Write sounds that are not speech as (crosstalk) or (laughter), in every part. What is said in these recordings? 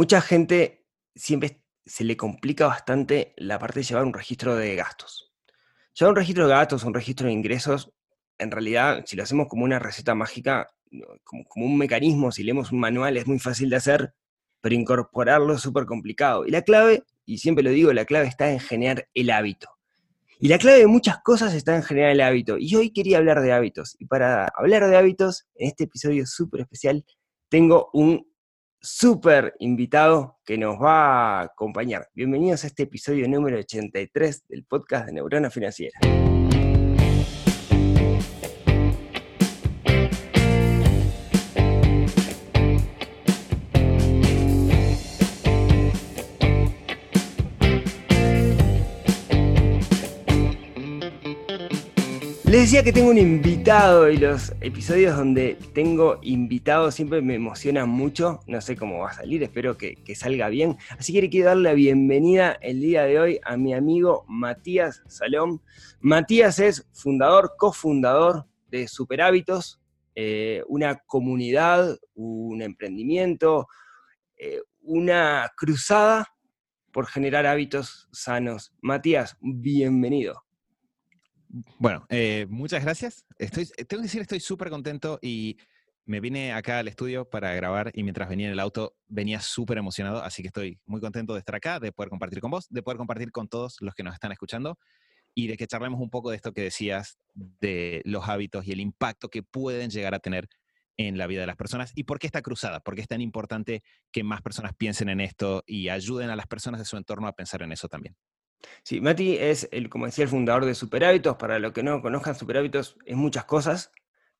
mucha gente siempre se le complica bastante la parte de llevar un registro de gastos. Llevar un registro de gastos, un registro de ingresos, en realidad, si lo hacemos como una receta mágica, como, un mecanismo, si leemos un manual, es muy fácil de hacer, pero incorporarlo es súper complicado. Y la clave, y siempre lo digo, la clave está en generar el hábito. Y la clave de muchas cosas está en generar el hábito. Y hoy quería hablar de hábitos. Y para hablar de hábitos, en este episodio súper especial, tengo un súper invitado que nos va a acompañar. Bienvenidos a este episodio número 83 del podcast de Neurona Financiera. Les decía que tengo un invitado y los episodios donde tengo invitados siempre me emocionan mucho. No sé cómo va a salir, espero que, salga bien. Así que le quiero dar la bienvenida el día de hoy a mi amigo Matías Salom. Matías es fundador, cofundador de Super Hábitos, eh, una comunidad, un emprendimiento, eh, una cruzada por generar hábitos sanos. Matías, bienvenido. Bueno, eh, muchas gracias. Estoy, eh, tengo que decir, estoy súper contento y me vine acá al estudio para grabar y mientras venía en el auto venía súper emocionado, así que estoy muy contento de estar acá, de poder compartir con vos, de poder compartir con todos los que nos están escuchando y de que charlemos un poco de esto que decías de los hábitos y el impacto que pueden llegar a tener en la vida de las personas y por qué está cruzada, por qué es tan importante que más personas piensen en esto y ayuden a las personas de su entorno a pensar en eso también. Sí, Mati es, el, como decía, el fundador de Superhábitos. Para los que no conozcan, Superhábitos es muchas cosas,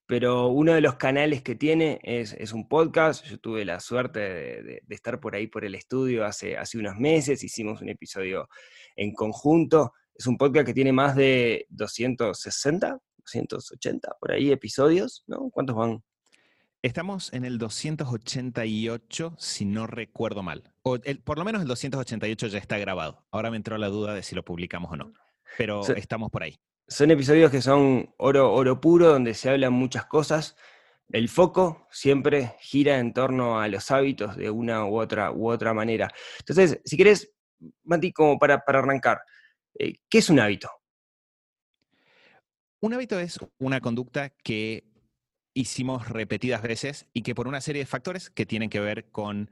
pero uno de los canales que tiene es, un podcast. Yo tuve la suerte de, estar por ahí por el estudio hace, hace unos meses, hicimos un episodio en conjunto. Es un podcast que tiene más de 260, 280 por ahí episodios, ¿no? ¿Cuántos van? Estamos en el 288, si no recuerdo mal. O por lo menos el 288 ya está grabado. Ahora me entró la duda de si lo publicamos o no. Pero estamos por ahí. Son episodios que son oro, oro puro, donde se hablan muchas cosas. El foco siempre gira en torno a los hábitos de una u otra, u otra manera. Entonces, si querés, Mati, como para, para arrancar, eh, ¿qué es un hábito? Un hábito es una conducta que hicimos repetidas veces y que por una serie de factores que tienen que ver con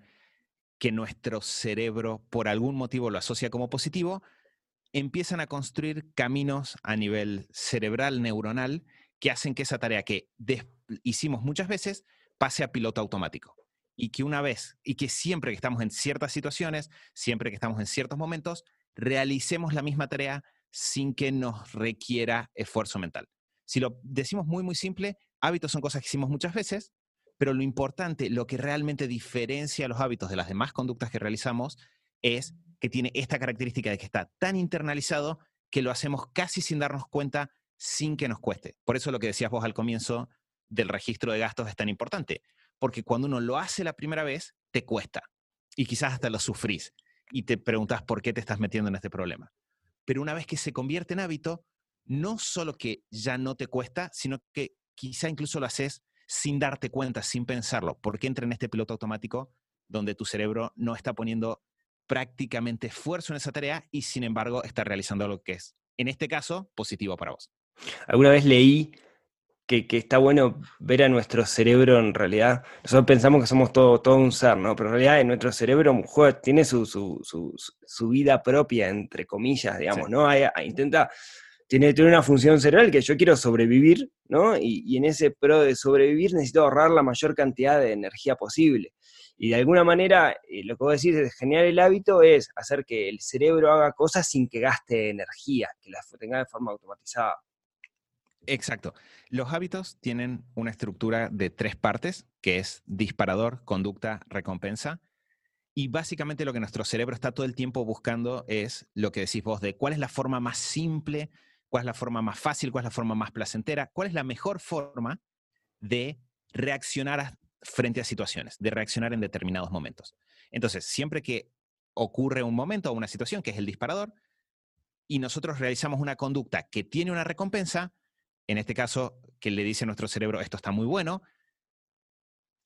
que nuestro cerebro por algún motivo lo asocia como positivo, empiezan a construir caminos a nivel cerebral, neuronal, que hacen que esa tarea que hicimos muchas veces pase a piloto automático. Y que una vez, y que siempre que estamos en ciertas situaciones, siempre que estamos en ciertos momentos, realicemos la misma tarea sin que nos requiera esfuerzo mental. Si lo decimos muy, muy simple, hábitos son cosas que hicimos muchas veces, pero lo importante, lo que realmente diferencia los hábitos de las demás conductas que realizamos es que tiene esta característica de que está tan internalizado que lo hacemos casi sin darnos cuenta, sin que nos cueste. Por eso lo que decías vos al comienzo del registro de gastos es tan importante, porque cuando uno lo hace la primera vez, te cuesta y quizás hasta lo sufrís y te preguntas por qué te estás metiendo en este problema. Pero una vez que se convierte en hábito, no solo que ya no te cuesta, sino que quizá incluso lo haces sin darte cuenta, sin pensarlo, porque entra en este piloto automático donde tu cerebro no está poniendo prácticamente esfuerzo en esa tarea y sin embargo está realizando lo que es, en este caso, positivo para vos. Alguna vez leí que, está bueno ver a nuestro cerebro en realidad. Nosotros pensamos que somos todo, todo un ser, ¿no? Pero en realidad en nuestro cerebro tiene su, su, vida propia, entre comillas, digamos, ¿no? intenta tiene, tiene una función cerebral que yo quiero sobrevivir, ¿no? Y, en ese pro de sobrevivir necesito ahorrar la mayor cantidad de energía posible. Y de alguna manera, eh, lo que vos decís de generar el hábito es hacer que el cerebro haga cosas sin que gaste energía, que las tenga de forma automatizada. Exacto. Los hábitos tienen una estructura de tres partes, que es disparador, conducta, recompensa. Y básicamente lo que nuestro cerebro está todo el tiempo buscando es lo que decís vos, de cuál es la forma más simple cuál es la forma más fácil, cuál es la forma más placentera, cuál es la mejor forma de reaccionar frente a situaciones, de reaccionar en determinados momentos. Entonces, siempre que ocurre un momento o una situación que es el disparador, y nosotros realizamos una conducta que tiene una recompensa, en este caso, que le dice a nuestro cerebro, esto está muy bueno,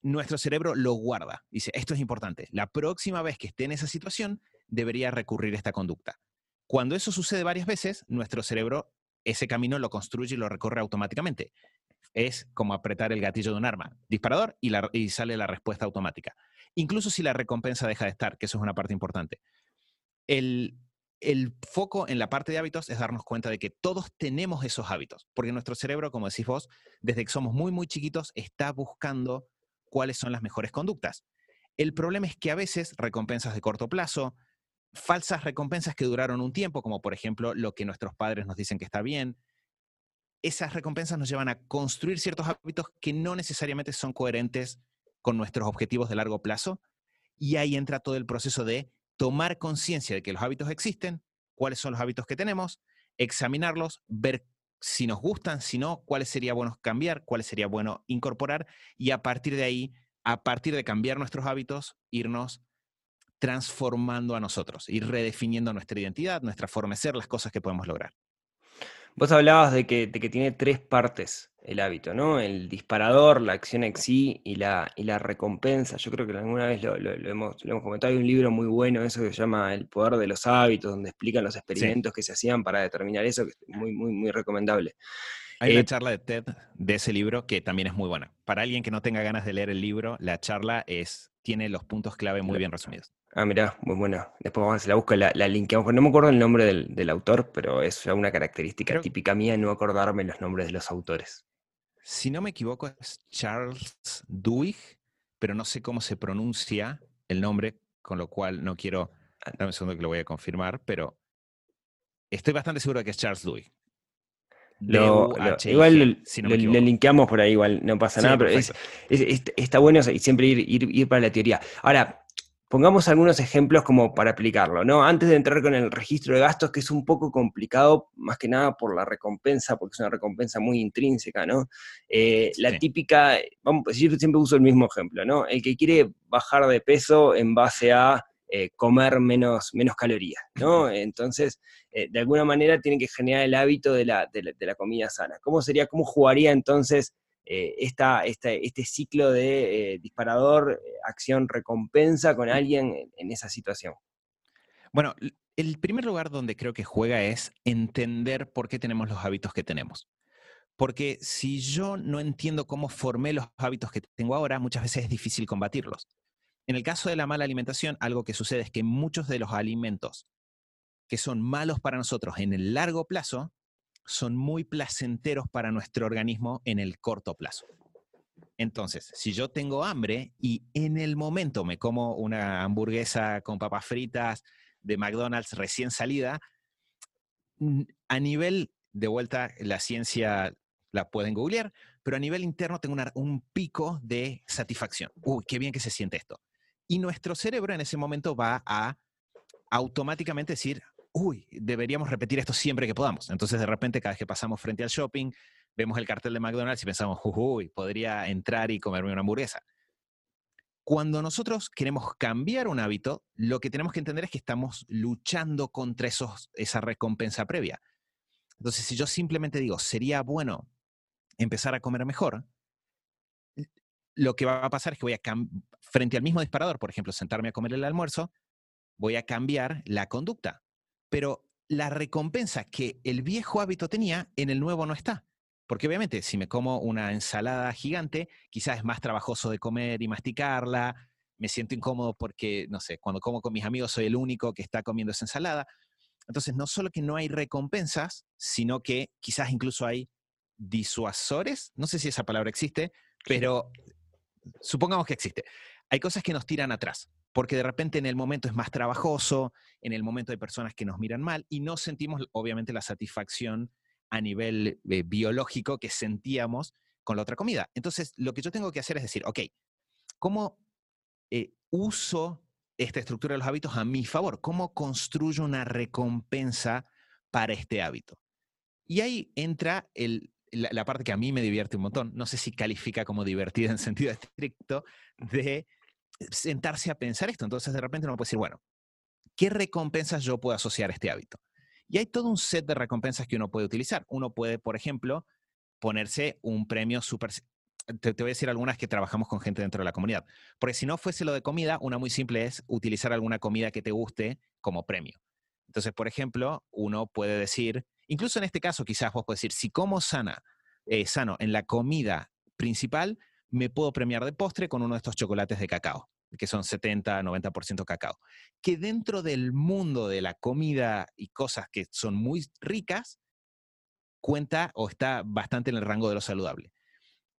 nuestro cerebro lo guarda. Dice, esto es importante. La próxima vez que esté en esa situación, debería recurrir a esta conducta. Cuando eso sucede varias veces, nuestro cerebro ese camino lo construye y lo recorre automáticamente. Es como apretar el gatillo de un arma, disparador y, sale la respuesta automática. Incluso si la recompensa deja de estar, que eso es una parte importante. El, el foco en la parte de hábitos es darnos cuenta de que todos tenemos esos hábitos, porque nuestro cerebro, como decís vos, desde que somos muy, muy chiquitos, está buscando cuáles son las mejores conductas. El problema es que a veces recompensas de corto plazo, falsas recompensas que duraron un tiempo, como por ejemplo lo que nuestros padres nos dicen que está bien, esas recompensas nos llevan a construir ciertos hábitos que no necesariamente son coherentes con nuestros objetivos de largo plazo. Y ahí entra todo el proceso de tomar conciencia de que los hábitos existen, cuáles son los hábitos que tenemos, examinarlos, ver si nos gustan, si no, cuáles sería bueno cambiar, cuáles sería bueno incorporar y a partir de ahí, a partir de cambiar nuestros hábitos, irnos transformando a nosotros, ir redefiniendo nuestra identidad, nuestra forma de ser, las cosas que podemos lograr. Vos hablabas de que, tiene tres partes el hábito, ¿no? El disparador, la acción en sí y la, y la recompensa. Yo creo que alguna vez lo, hemos, comentado. Hay un libro muy bueno, eso que se llama El poder de los hábitos, donde explican los experimentos que se hacían para determinar eso, que es muy, muy, muy recomendable. Hay una eh, charla de TED de ese libro que también es muy buena. Para alguien que no tenga ganas de leer el libro, la charla es, tiene los puntos clave muy bien resumidos. Ah, mirá, muy buena. Después vamos a la busca, la, la linkeamos. No me acuerdo el nombre del, autor, pero es una característica típica mía no acordarme los nombres de los autores. Si no me equivoco, es Charles Duhigg, pero no sé cómo se pronuncia el nombre, con lo cual no quiero. Ah. Dame un segundo que lo voy a confirmar, pero estoy bastante seguro de que es Charles Duhigg. igual si lo, linkeamos por ahí, igual no pasa nada, pero es, está bueno y siempre ir, ir, ir, para la teoría. Ahora, Pongamos algunos ejemplos como para aplicarlo, ¿no? Antes de entrar con el registro de gastos, que es un poco complicado, más que nada por la recompensa, porque es una recompensa muy intrínseca, ¿no? Eh, la típica, vamos, yo siempre uso el mismo ejemplo, ¿no? El que quiere bajar de peso en base a eh, comer menos, menos calorías, ¿no? Entonces, eh, de alguna manera tiene que generar el hábito de la, de la comida sana. ¿Cómo sería, cómo jugaría entonces eh, este ciclo de eh, disparador, eh, acción, recompensa con alguien en, esa situación? Bueno, el primer lugar donde creo que juega es entender por qué tenemos los hábitos que tenemos. Porque si yo no entiendo cómo formé los hábitos que tengo ahora, muchas veces es difícil combatirlos. En el caso de la mala alimentación, algo que sucede es que muchos de los alimentos que son malos para nosotros en el largo plazo son muy placenteros para nuestro organismo en el corto plazo. Entonces, si yo tengo hambre y en el momento me como una hamburguesa con papas fritas de McDonald's recién salida, a nivel de vuelta, la ciencia la pueden googlear, pero a nivel interno tengo un pico de satisfacción. Uy, qué bien que se siente esto. Y nuestro cerebro en ese momento va a automáticamente decir, uy, deberíamos repetir esto siempre que podamos. Entonces, de repente, cada vez que pasamos frente al shopping, vemos el cartel de McDonald's y pensamos, uy, podría entrar y comerme una hamburguesa. Cuando nosotros queremos cambiar un hábito, lo que tenemos que entender es que estamos luchando contra esa recompensa previa. Entonces, si yo simplemente digo, sería bueno empezar a comer mejor, lo que va a pasar es que voy a, frente al mismo disparador, por ejemplo, sentarme a comer el almuerzo, voy a cambiar la conducta pero la recompensa que el viejo hábito tenía en el nuevo no está. Porque obviamente si me como una ensalada gigante, quizás es más trabajoso de comer y masticarla, me siento incómodo porque, no sé, cuando como con mis amigos soy el único que está comiendo esa ensalada. Entonces, no solo que no hay recompensas, sino que quizás incluso hay disuasores, no sé si esa palabra existe, pero supongamos que existe. Hay cosas que nos tiran atrás porque de repente en el momento es más trabajoso, en el momento hay personas que nos miran mal y no sentimos obviamente la satisfacción a nivel eh, biológico que sentíamos con la otra comida. Entonces, lo que yo tengo que hacer es decir, ok, ¿cómo eh, uso esta estructura de los hábitos a mi favor? ¿Cómo construyo una recompensa para este hábito? Y ahí entra la parte que a mí me divierte un montón, no sé si califica como divertida en sentido estricto, de sentarse a pensar esto. Entonces de repente uno puede decir, bueno, ¿qué recompensas yo puedo asociar a este hábito? Y hay todo un set de recompensas que uno puede utilizar. Uno puede, por ejemplo, ponerse un premio súper... te, voy a decir algunas que trabajamos con gente dentro de la comunidad. Porque si no fuese lo de comida, una muy simple es utilizar alguna comida que te guste como premio. Entonces, por ejemplo, uno puede decir, incluso en este caso quizás vos puedes decir, si como sana, eh, sano en la comida principal, me puedo premiar de postre con uno de estos chocolates de cacao, que son 70, 90% cacao. Que dentro del mundo de la comida y cosas que son muy ricas, cuenta o está bastante en el rango de lo saludable.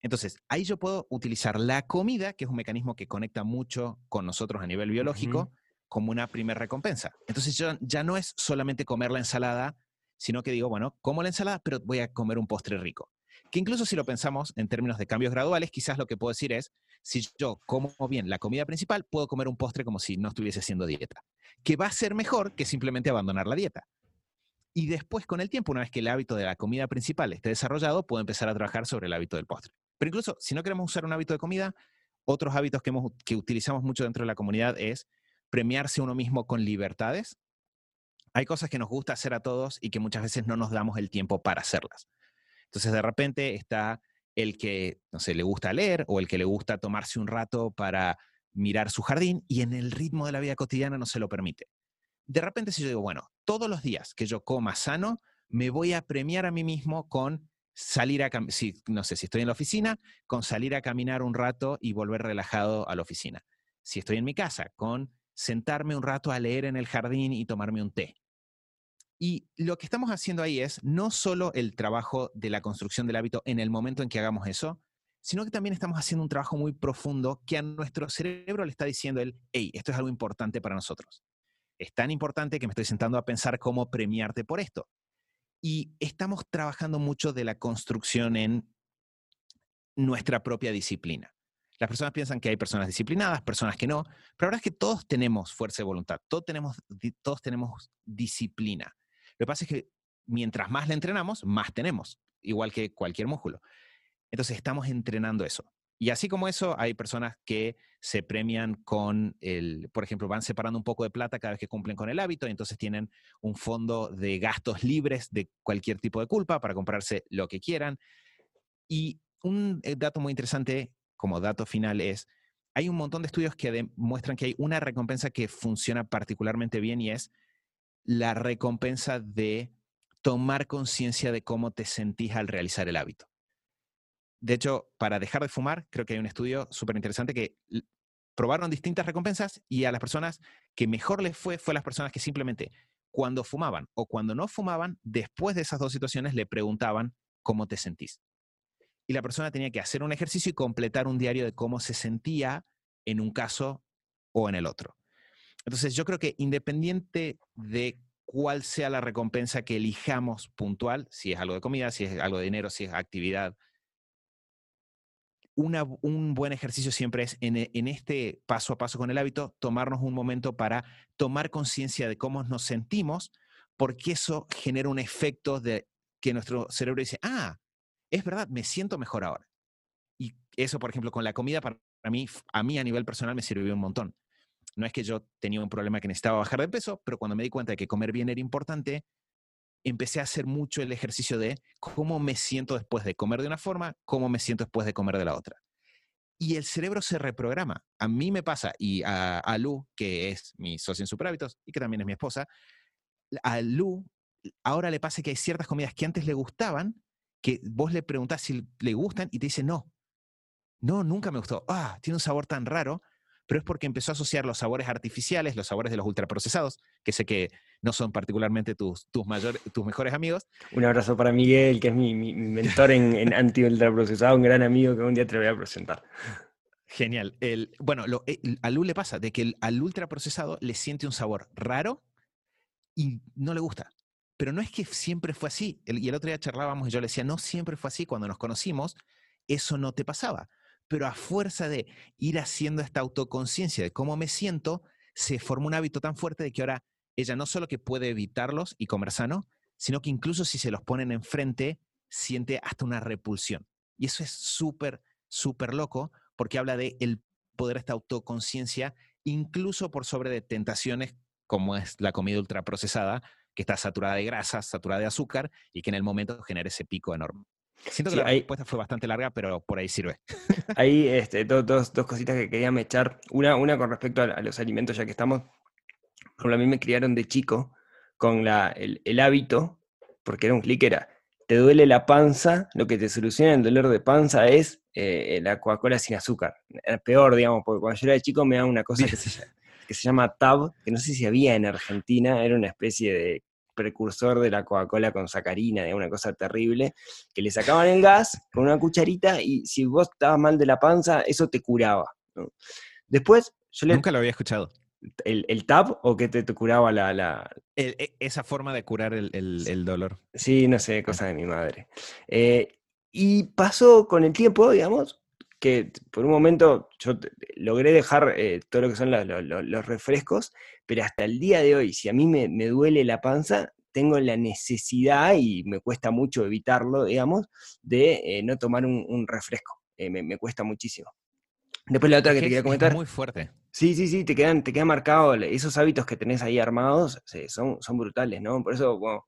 Entonces, ahí yo puedo utilizar la comida, que es un mecanismo que conecta mucho con nosotros a nivel biológico, como una primera recompensa. Entonces, yo, ya no es solamente comer la ensalada, sino que digo, bueno, como la ensalada, pero voy a comer un postre rico. Que incluso si lo pensamos en términos de cambios graduales, quizás lo que puedo decir es, si yo como bien la comida principal, puedo comer un postre como si no estuviese haciendo dieta, que va a ser mejor que simplemente abandonar la dieta. Y después, con el tiempo, una vez que el hábito de la comida principal esté desarrollado, puedo empezar a trabajar sobre el hábito del postre. Pero incluso si no queremos usar un hábito de comida, otros hábitos que, que utilizamos mucho dentro de la comunidad es premiarse uno mismo con libertades. Hay cosas que nos gusta hacer a todos y que muchas veces no nos damos el tiempo para hacerlas. Entonces, de repente está el que, no sé, le gusta leer o el que le gusta tomarse un rato para mirar su jardín y en el ritmo de la vida cotidiana no se lo permite. De repente, si yo digo, bueno, todos los días que yo coma sano, me voy a premiar a mí mismo con salir a, si, no sé, si estoy en la oficina, con salir a caminar un rato y volver relajado a la oficina. Si estoy en mi casa, con sentarme un rato a leer en el jardín y tomarme un té. Y lo que estamos haciendo ahí es no solo el trabajo de la construcción del hábito en el momento en que hagamos eso, sino que también estamos haciendo un trabajo muy profundo que a nuestro cerebro le está diciendo el, hey, esto es algo importante para nosotros. Es tan importante que me estoy sentando a pensar cómo premiarte por esto. Y estamos trabajando mucho de la construcción en nuestra propia disciplina. Las personas piensan que hay personas disciplinadas, personas que no, pero ahora es que todos tenemos fuerza de voluntad, todos tenemos, todos tenemos disciplina. Lo que pasa es que mientras más la entrenamos, más tenemos, igual que cualquier músculo. Entonces estamos entrenando eso. Y así como eso, hay personas que se premian con el, por ejemplo, van separando un poco de plata cada vez que cumplen con el hábito entonces tienen un fondo de gastos libres de cualquier tipo de culpa para comprarse lo que quieran. Y un eh, dato muy interesante como dato final es, hay un montón de estudios que demuestran que hay una recompensa que funciona particularmente bien y es la recompensa de tomar conciencia de cómo te sentís al realizar el hábito. De hecho, para dejar de fumar, creo que hay un estudio súper interesante que probaron distintas recompensas y a las personas que mejor les fue, fue las personas que simplemente cuando fumaban o cuando no fumaban, después de esas dos situaciones le preguntaban cómo te sentís. Y la persona tenía que hacer un ejercicio y completar un diario de cómo se sentía en un caso o en el otro. Entonces, yo creo que independiente de cuál sea la recompensa que elijamos puntual, si es algo de comida, si es algo de dinero, si es actividad, un buen ejercicio siempre es en, en, este paso a paso con el hábito, tomarnos un momento para tomar conciencia de cómo nos sentimos, porque eso genera un efecto de que nuestro cerebro dice, ah, es verdad, me siento mejor ahora. Y eso, por ejemplo, con la comida, para mí, a mí a nivel personal me sirvió un montón. No es que yo tenía un problema que necesitaba bajar de peso, pero cuando me di cuenta de que comer bien era importante, empecé a hacer mucho el ejercicio de cómo me siento después de comer de una forma, cómo me siento después de comer de la otra. Y el cerebro se reprograma. A mí me pasa, y a, Lu, que es mi socio en Superhábitos y que también es mi esposa, a Lu ahora le pasa que hay ciertas comidas que antes le gustaban, que vos le preguntás si le gustan y te dice no. No, nunca me gustó. Ah, tiene un sabor tan raro pero es porque empezó a asociar los sabores artificiales, los sabores de los ultraprocesados, que sé que no son particularmente tus, tus, tus mejores amigos. Un abrazo para Miguel, que es mi, mentor en, anti-ultraprocesado, un gran amigo que un día te voy a presentar. Genial. El, bueno, lo, eh, a Lu le pasa de que el, al ultraprocesado le siente un sabor raro y no le gusta. Pero no es que siempre fue así. y el otro día charlábamos y yo le decía, no siempre fue así. Cuando nos conocimos, eso no te pasaba pero a fuerza de ir haciendo esta autoconciencia de cómo me siento, se forma un hábito tan fuerte de que ahora ella no solo que puede evitarlos y comer sano, sino que incluso si se los ponen enfrente, siente hasta una repulsión. Y eso es súper, súper loco porque habla de el poder esta autoconciencia, incluso por sobre de tentaciones como es la comida ultraprocesada, que está saturada de grasas, saturada de azúcar y que en el momento genera ese pico enorme. Siento que la respuesta fue bastante larga, pero por ahí sirve. (laughs) Ahí, este, dos, cositas que quería echar. Una, una con respecto a, los alimentos, ya que estamos. Por a mí me criaron de chico con la, el, hábito, porque era un clic, era, te duele la panza, lo que te soluciona el dolor de panza es eh, la Coca-Cola sin azúcar. Era peor, digamos, porque cuando yo era de chico me da una cosa que se, que se llama Tab, que no sé si había en Argentina, era una especie de precursor de la Coca-Cola con sacarina, de una cosa terrible, que le sacaban el gas con una cucharita y si vos estabas mal de la panza, eso te curaba. Después, yo le... Nunca lo había escuchado. ¿El, el TAP o que te, curaba la...? E, esa forma de curar el, dolor. Sí, no sé, cosa de mi madre. Eh, y pasó con el tiempo, digamos, que por un momento yo logré dejar eh, todo lo que son los refrescos pero hasta el día de hoy, si a mí me, duele la panza, tengo la necesidad, y me cuesta mucho evitarlo, digamos, de eh, no tomar un, refresco. Eh, me, cuesta muchísimo. Después la otra que te quería comentar. Es muy fuerte. Sí, sí, sí, te quedan, te quedan marcados esos hábitos que tenés ahí armados, son, son brutales, ¿no? Por eso, bueno,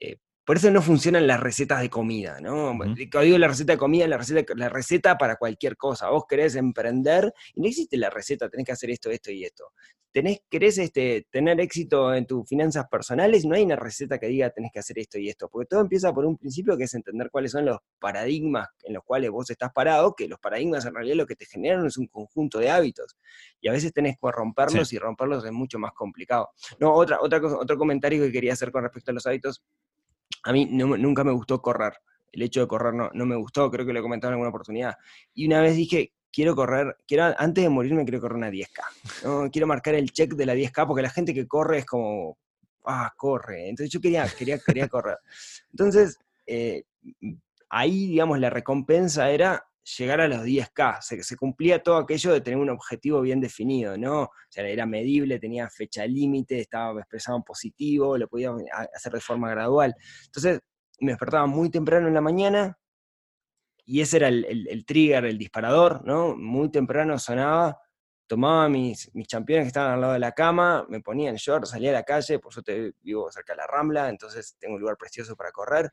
eh, por eso no funcionan las recetas de comida, ¿no? Cuando digo la receta de comida, la receta, la receta para cualquier cosa. Vos querés emprender y no existe la receta, tenés que hacer esto, esto y esto. Tenés, querés este, tener éxito en tus finanzas personales, no hay una receta que diga tenés que hacer esto y esto, porque todo empieza por un principio que es entender cuáles son los paradigmas en los cuales vos estás parado, que los paradigmas en realidad lo que te generan es un conjunto de hábitos. Y a veces tenés que romperlos y romperlos es mucho más complicado. No, otra, otra, otro comentario que quería hacer con respecto a los hábitos a mí nunca me gustó correr. El hecho de correr no, no me gustó, creo que lo he comentado en alguna oportunidad. Y una vez dije, quiero correr, quiero, antes de morirme quiero correr una 10K. ¿no? Quiero marcar el check de la 10K porque la gente que corre es como, ah, corre. Entonces yo quería, quería, quería correr. Entonces, eh, ahí, digamos, la recompensa era llegar a los 10K. Se, cumplía todo aquello de tener un objetivo bien definido, ¿no? O sea, era medible, tenía fecha límite, estaba expresado en positivo, lo podía hacer de forma gradual. Entonces, me despertaba muy temprano en la mañana y ese era el, trigger, el disparador, ¿no? Muy temprano sonaba, tomaba mis, mis championes que estaban al lado de la cama, me ponía en short, salía a la calle, por suerte vivo cerca de la Rambla, entonces tengo un lugar precioso para correr,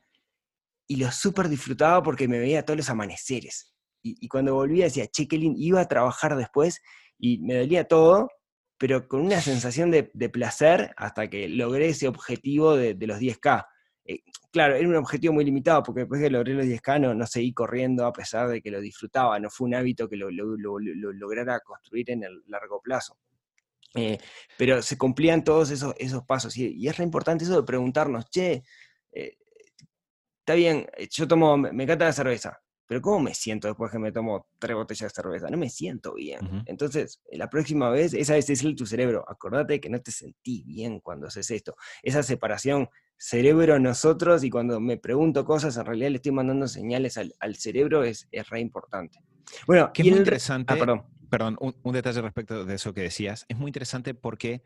y lo súper disfrutaba porque me veía todos los amaneceres y, cuando volvía decía, che, qué iba a trabajar después y me dolía todo, pero con una sensación de, placer hasta que logré ese objetivo de, los 10K. Eh, claro, era un objetivo muy limitado, porque después que logré los 10K no, no, seguí corriendo a pesar de que lo disfrutaba, no fue un hábito que lo, lograra construir en el largo plazo. Eh, pero se cumplían todos esos, esos pasos y, es re importante eso de preguntarnos, che, eh, está bien, yo tomo, me encanta la cerveza, pero ¿cómo me siento después que me tomo tres botellas de cerveza? No me siento bien. Entonces, la próxima vez, esa vez es tu cerebro, acordate que no te sentís bien cuando haces esto. Esa separación cerebro-nosotros y cuando me pregunto cosas, en realidad le estoy mandando señales al, cerebro, es, es re importante. Bueno, que es muy interesante. Ah, perdón. Perdón, un, detalle respecto de eso que decías. Es muy interesante porque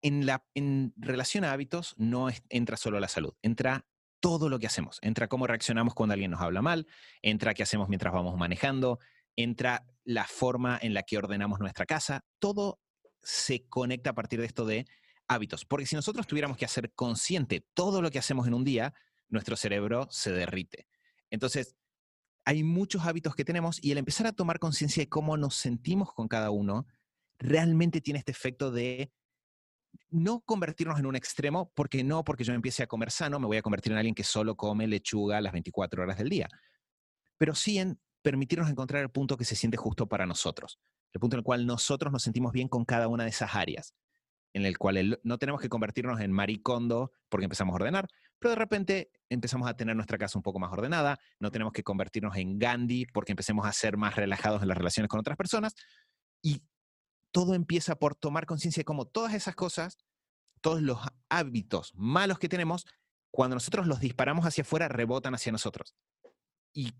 en, la, en relación a hábitos no entra solo la salud, entra todo lo que hacemos. Entra cómo reaccionamos cuando alguien nos habla mal, entra qué hacemos mientras vamos manejando, entra la forma en la que ordenamos nuestra casa. Todo se conecta a partir de esto de hábitos. Porque si nosotros tuviéramos que hacer consciente todo lo que hacemos en un día, nuestro cerebro se derrite. Entonces, hay muchos hábitos que tenemos y el empezar a tomar conciencia de cómo nos sentimos con cada uno, realmente tiene este efecto de no convertirnos en un extremo, porque no porque yo empiece a comer sano, me voy a convertir en alguien que solo come lechuga las 24 horas del día. Pero sí en permitirnos encontrar el punto que se siente justo para nosotros, el punto en el cual nosotros nos sentimos bien con cada una de esas áreas, en el cual no tenemos que convertirnos en maricondo porque empezamos a ordenar, pero de repente empezamos a tener nuestra casa un poco más ordenada, no tenemos que convertirnos en Gandhi porque empecemos a ser más relajados en las relaciones con otras personas, y todo empieza por tomar conciencia de cómo todas esas cosas, todos los hábitos malos que tenemos, cuando nosotros los disparamos hacia afuera, rebotan hacia nosotros. Y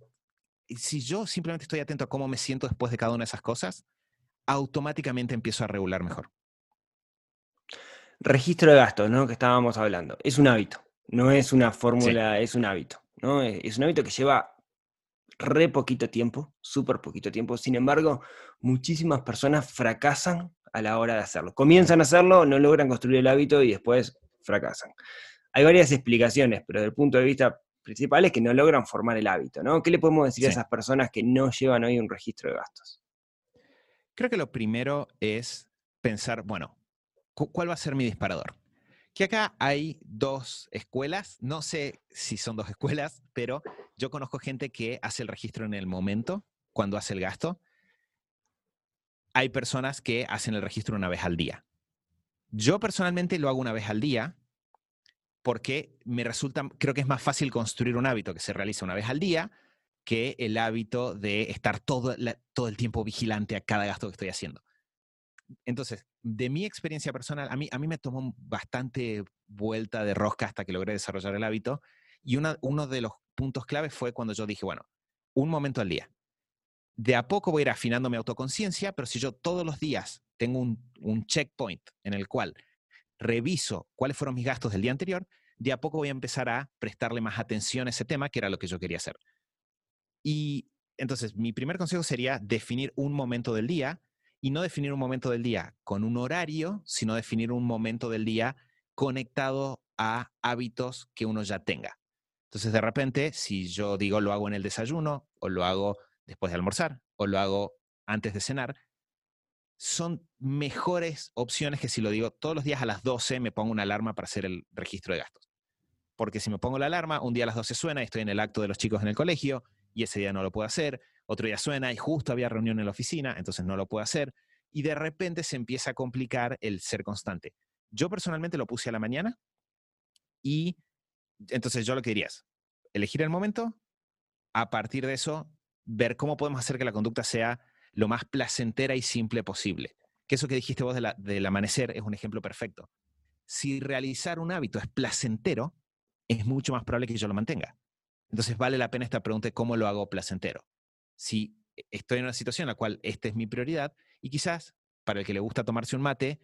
si yo simplemente estoy atento a cómo me siento después de cada una de esas cosas, automáticamente empiezo a regular mejor. Registro de gastos, ¿no? Que estábamos hablando. Es un hábito, no es una fórmula, es un hábito, ¿no? Es un hábito que lleva re poquito tiempo, súper poquito tiempo. Sin embargo, muchísimas personas fracasan a la hora de hacerlo. Comienzan a hacerlo, no logran construir el hábito y después fracasan. Hay varias explicaciones, pero desde el punto de vista principales que no logran formar el hábito, ¿no? ¿Qué le podemos decir a esas personas que no llevan hoy un registro de gastos? Creo que lo primero es pensar, bueno, ¿cuál va a ser mi disparador? Que acá hay dos escuelas, no sé si son dos escuelas, pero yo conozco gente que hace el registro en el momento, cuando hace el gasto. Hay personas que hacen el registro una vez al día. Yo personalmente lo hago una vez al día porque me resulta, creo que es más fácil construir un hábito que se realiza una vez al día que el hábito de estar todo, todo el tiempo vigilante a cada gasto que estoy haciendo. Entonces, de mi experiencia personal, a mí, a mí me tomó bastante vuelta de rosca hasta que logré desarrollar el hábito. Y uno de los puntos claves fue cuando yo dije, bueno, un momento al día. De a poco voy a ir afinando mi autoconciencia, pero si yo todos los días tengo un, un checkpoint en el cual reviso cuáles fueron mis gastos del día anterior, de a poco voy a empezar a prestarle más atención a ese tema, que era lo que yo quería hacer. Y entonces, mi primer consejo sería definir un momento del día y no definir un momento del día con un horario, sino definir un momento del día conectado a hábitos que uno ya tenga. Entonces, de repente, si yo digo lo hago en el desayuno, o lo hago después de almorzar, o lo hago antes de cenar, son mejores opciones que si lo digo todos los días a las 12 me pongo una alarma para hacer el registro de gastos. Porque si me pongo la alarma, un día a las 12 suena y estoy en el acto de los chicos en el colegio y ese día no lo puedo hacer, otro día suena y justo había reunión en la oficina, entonces no lo puedo hacer y de repente se empieza a complicar el ser constante. Yo personalmente lo puse a la mañana y entonces yo lo que diría es elegir el momento, a partir de eso, ver cómo podemos hacer que la conducta sea lo más placentera y simple posible. Que eso que dijiste vos del amanecer es un ejemplo perfecto. Si realizar un hábito es placentero, es mucho más probable que yo lo mantenga. Entonces vale la pena esta pregunta de cómo lo hago placentero. Si estoy en una situación en la cual esta es mi prioridad y quizás para el que le gusta tomarse un mate,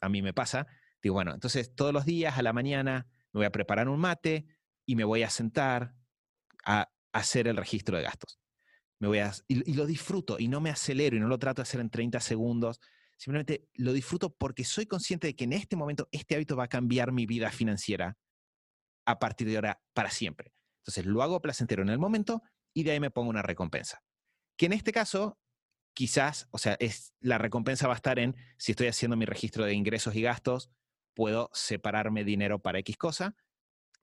a mí me pasa, digo, bueno, entonces todos los días a la mañana me voy a preparar un mate y me voy a sentar a hacer el registro de gastos. Me voy a, y, lo disfruto y no me acelero y no lo trato de hacer en 30 segundos. Simplemente lo disfruto porque soy consciente de que en este momento este hábito va a cambiar mi vida financiera a partir de ahora para siempre. Entonces lo hago placentero en el momento y de ahí me pongo una recompensa. Que en este caso, quizás, o sea, es, la recompensa va a estar en si estoy haciendo mi registro de ingresos y gastos, puedo separarme dinero para X cosa,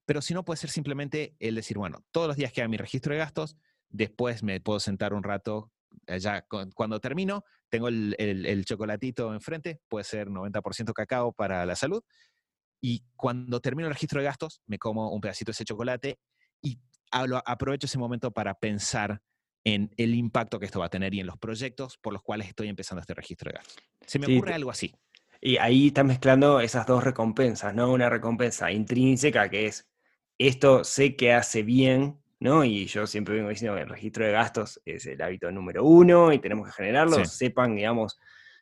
pero si no, puede ser simplemente el decir, bueno, todos los días que haga mi registro de gastos, después me puedo sentar un rato, ya cuando termino, tengo el, el, chocolatito enfrente, puede ser 90% cacao para la salud, y cuando termino el registro de gastos, me como un pedacito de ese chocolate y aprovecho ese momento para pensar en el impacto que esto va a tener y en los proyectos por los cuales estoy empezando este registro de gastos. Se me ocurre algo así. Y ahí estás mezclando esas dos recompensas, ¿no? Una recompensa intrínseca que es esto sé que hace bien, ¿no? Y yo siempre vengo diciendo que el registro de gastos es el hábito número uno y tenemos que generarlo, sepan, digamos,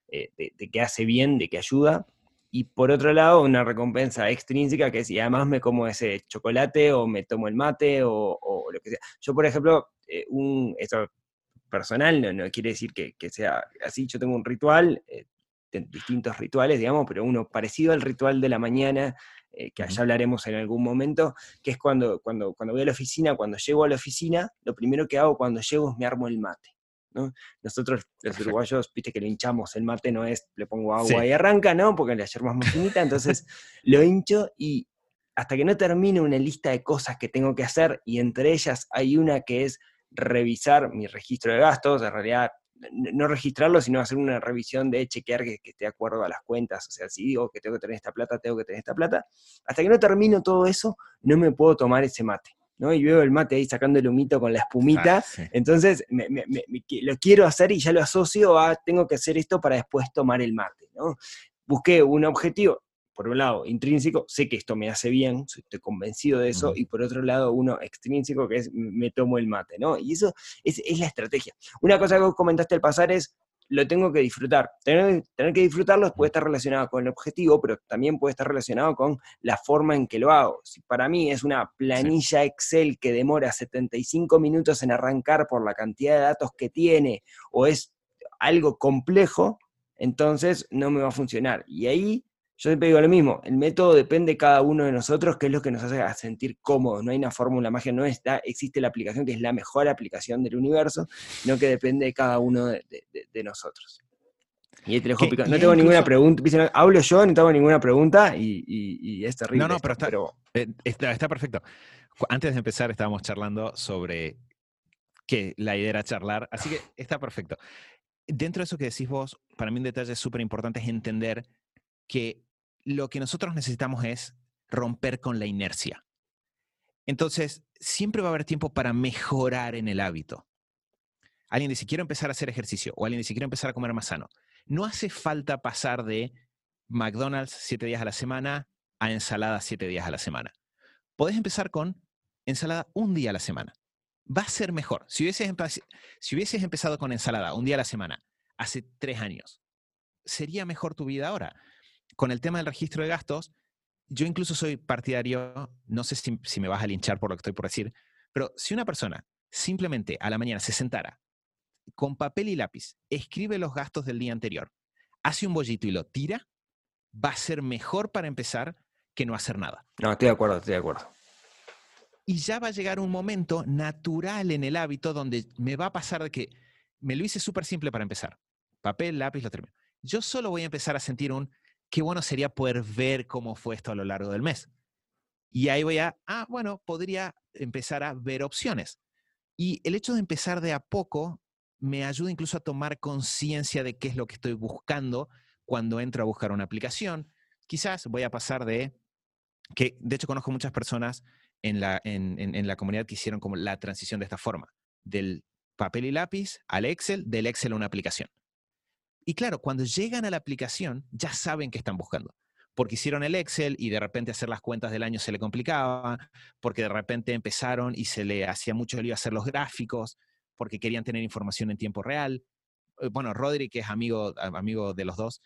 eh, de, que hace bien, de que ayuda. Y por otro lado, una recompensa extrínseca que es, y además me como ese chocolate o me tomo el mate o, lo que sea. Yo, por ejemplo, eh, un, esto personal no, no quiere decir que, sea así, yo tengo un ritual, eh, distintos rituales, digamos, pero uno parecido al ritual de la mañana, eh, que allá hablaremos en algún momento, que es cuando, cuando, cuando voy a la oficina, cuando llego a la oficina, lo primero que hago cuando llego es me armo el mate. ¿no? Nosotros, los uruguayos, viste que lo hinchamos, el mate no es, le pongo agua y arranca, ¿no? Porque le ayer más finita, entonces (laughs) lo hincho y hasta que no termine una lista de cosas que tengo que hacer, y entre ellas hay una que es revisar mi registro de gastos, en realidad no registrarlo, sino hacer una revisión de chequear que, esté de acuerdo a las cuentas. O sea, si digo que tengo que tener esta plata, tengo que tener esta plata. Hasta que no termino todo eso, no me puedo tomar ese mate. ¿no? Y veo el mate ahí sacando el humito con la espumita. Ah, Entonces, lo quiero hacer y ya lo asocio a tengo que hacer esto para después tomar el mate. ¿no? Busqué un objetivo, por un lado, intrínseco, sé que esto me hace bien, estoy convencido de eso, y por otro lado, uno extrínseco, que es me tomo el mate, ¿no? Y eso es, la estrategia. Una cosa que vos comentaste al pasar es, lo tengo que disfrutar. Tener, tener, que disfrutarlo puede estar relacionado con el objetivo, pero también puede estar relacionado con la forma en que lo hago. Si para mí es una planilla Excel que demora 75 minutos en arrancar por la cantidad de datos que tiene, o es algo complejo, entonces no me va a funcionar. Y ahí Yo siempre digo lo mismo, el método depende de cada uno de nosotros, que es lo que nos hace sentir cómodos. No hay una fórmula mágica, no está, existe la aplicación que es la mejor aplicación del universo, sino que depende de cada uno de, nosotros. Y te dejo No tengo ninguna pregunta, hablo yo, no tengo ninguna pregunta y, es terrible. No, no, pero, eh, está, está, perfecto. Antes de empezar estábamos charlando sobre que la idea era charlar, así que está perfecto. Dentro de eso que decís vos, para mí un detalle súper importante es entender que lo que nosotros necesitamos es romper con la inercia. Entonces, siempre va a haber tiempo para mejorar en el hábito. Alguien dice, quiero empezar a hacer ejercicio, o alguien dice, quiero empezar a comer más sano. No hace falta pasar de McDonald's siete días a la semana a ensalada siete días a la semana. Podés empezar con ensalada un día a la semana. Va a ser mejor. Si hubieses, si hubieses empezado con ensalada un día a la semana hace tres años, sería mejor tu vida ahora con el tema del registro de gastos, yo incluso soy partidario, no sé si, me vas a linchar por lo que estoy por decir, pero si una persona simplemente a la mañana se sentara con papel y lápiz, escribe los gastos del día anterior, hace un bollito y lo tira, va a ser mejor para empezar que no hacer nada. No, estoy de acuerdo, estoy de acuerdo. Y ya va a llegar un momento natural en el hábito donde me va a pasar de que me lo hice súper simple para empezar. Papel, lápiz, lo termino. Yo solo voy a empezar a sentir un, qué bueno sería poder ver cómo fue esto a lo largo del mes. Y ahí voy a, ah, bueno, podría empezar a ver opciones. Y el hecho de empezar de a poco me ayuda incluso a tomar conciencia de qué es lo que estoy buscando cuando entro a buscar una aplicación. Quizás voy a pasar de, que de hecho conozco muchas personas en la, en, en la comunidad que hicieron como la transición de esta forma, del papel y lápiz al Excel, del Excel a una aplicación. Y claro, cuando llegan a la aplicación, ya saben qué están buscando. Porque hicieron el Excel y de repente hacer las cuentas del año se le complicaba, porque de repente empezaron y se le hacía mucho lío hacer los gráficos, porque querían tener información en tiempo real. Eh, bueno, Rodri, que es amigo, amigo de los dos,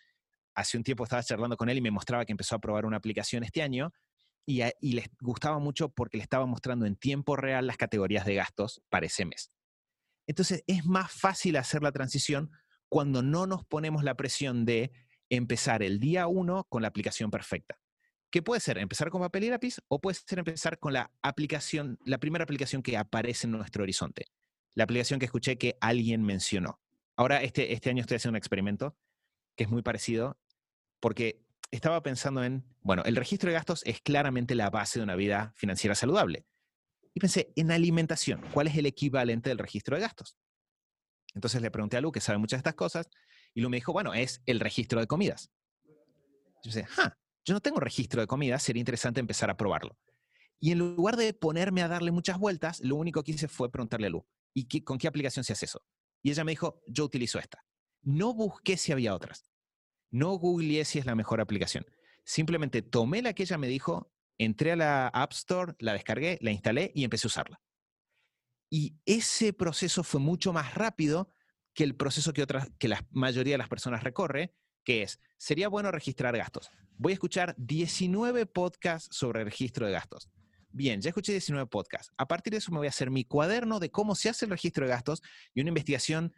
hace un tiempo estaba charlando con él y me mostraba que empezó a probar una aplicación este año y, y les gustaba mucho porque le estaba mostrando en tiempo real las categorías de gastos para ese mes. Entonces es más fácil hacer la transición cuando no nos ponemos la presión de empezar el día uno con la aplicación perfecta. ¿Qué puede ser? Empezar con papel y lápiz o puede ser empezar con la aplicación, la primera aplicación que aparece en nuestro horizonte. La aplicación que escuché que alguien mencionó. Ahora, este, este año estoy haciendo un experimento que es muy parecido porque estaba pensando en, bueno, el registro de gastos es claramente la base de una vida financiera saludable. Y pensé, en alimentación, ¿cuál es el equivalente del registro de gastos? Entonces le pregunté a Lu, que sabe muchas de estas cosas, y Lu me dijo, bueno, es el registro de comidas. Yo dije, ah, yo no tengo registro de comidas, sería interesante empezar a probarlo. Y en lugar de ponerme a darle muchas vueltas, lo único que hice fue preguntarle a Lu, ¿y qué, con qué aplicación se hace eso? Y ella me dijo, yo utilizo esta. No busqué si había otras. No googleé si es la mejor aplicación. Simplemente tomé la que ella me dijo, entré a la App Store, la descargué, la instalé y empecé a usarla. Y ese proceso fue mucho más rápido que el proceso que, otras, que la mayoría de las personas recorre, que es, sería bueno registrar gastos. Voy a escuchar 19 podcasts sobre registro de gastos. Bien, ya escuché 19 podcasts. A partir de eso me voy a hacer mi cuaderno de cómo se hace el registro de gastos y una investigación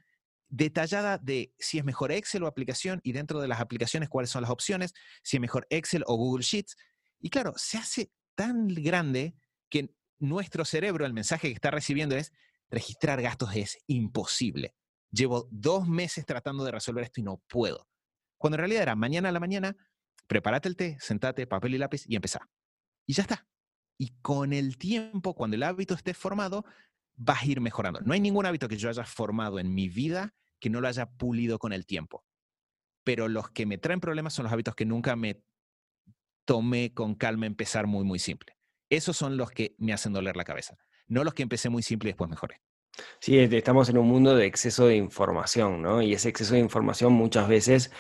detallada de si es mejor Excel o aplicación y dentro de las aplicaciones cuáles son las opciones, si es mejor Excel o Google Sheets. Y claro, se hace tan grande que nuestro cerebro, el mensaje que está recibiendo es, registrar gastos es imposible. Llevo dos meses tratando de resolver esto y no puedo. Cuando en realidad era mañana a la mañana, prepárate el té, sentate, papel y lápiz y empezá. Y ya está. Y con el tiempo, cuando el hábito esté formado, vas a ir mejorando. No hay ningún hábito que yo haya formado en mi vida que no lo haya pulido con el tiempo. Pero los que me traen problemas son los hábitos que nunca me tomé con calma empezar muy, muy simple. Esos son los que me hacen doler la cabeza, no los que empecé muy simple y después mejoré. Sí, estamos en un mundo de exceso de información, ¿no? Y ese exceso de información muchas veces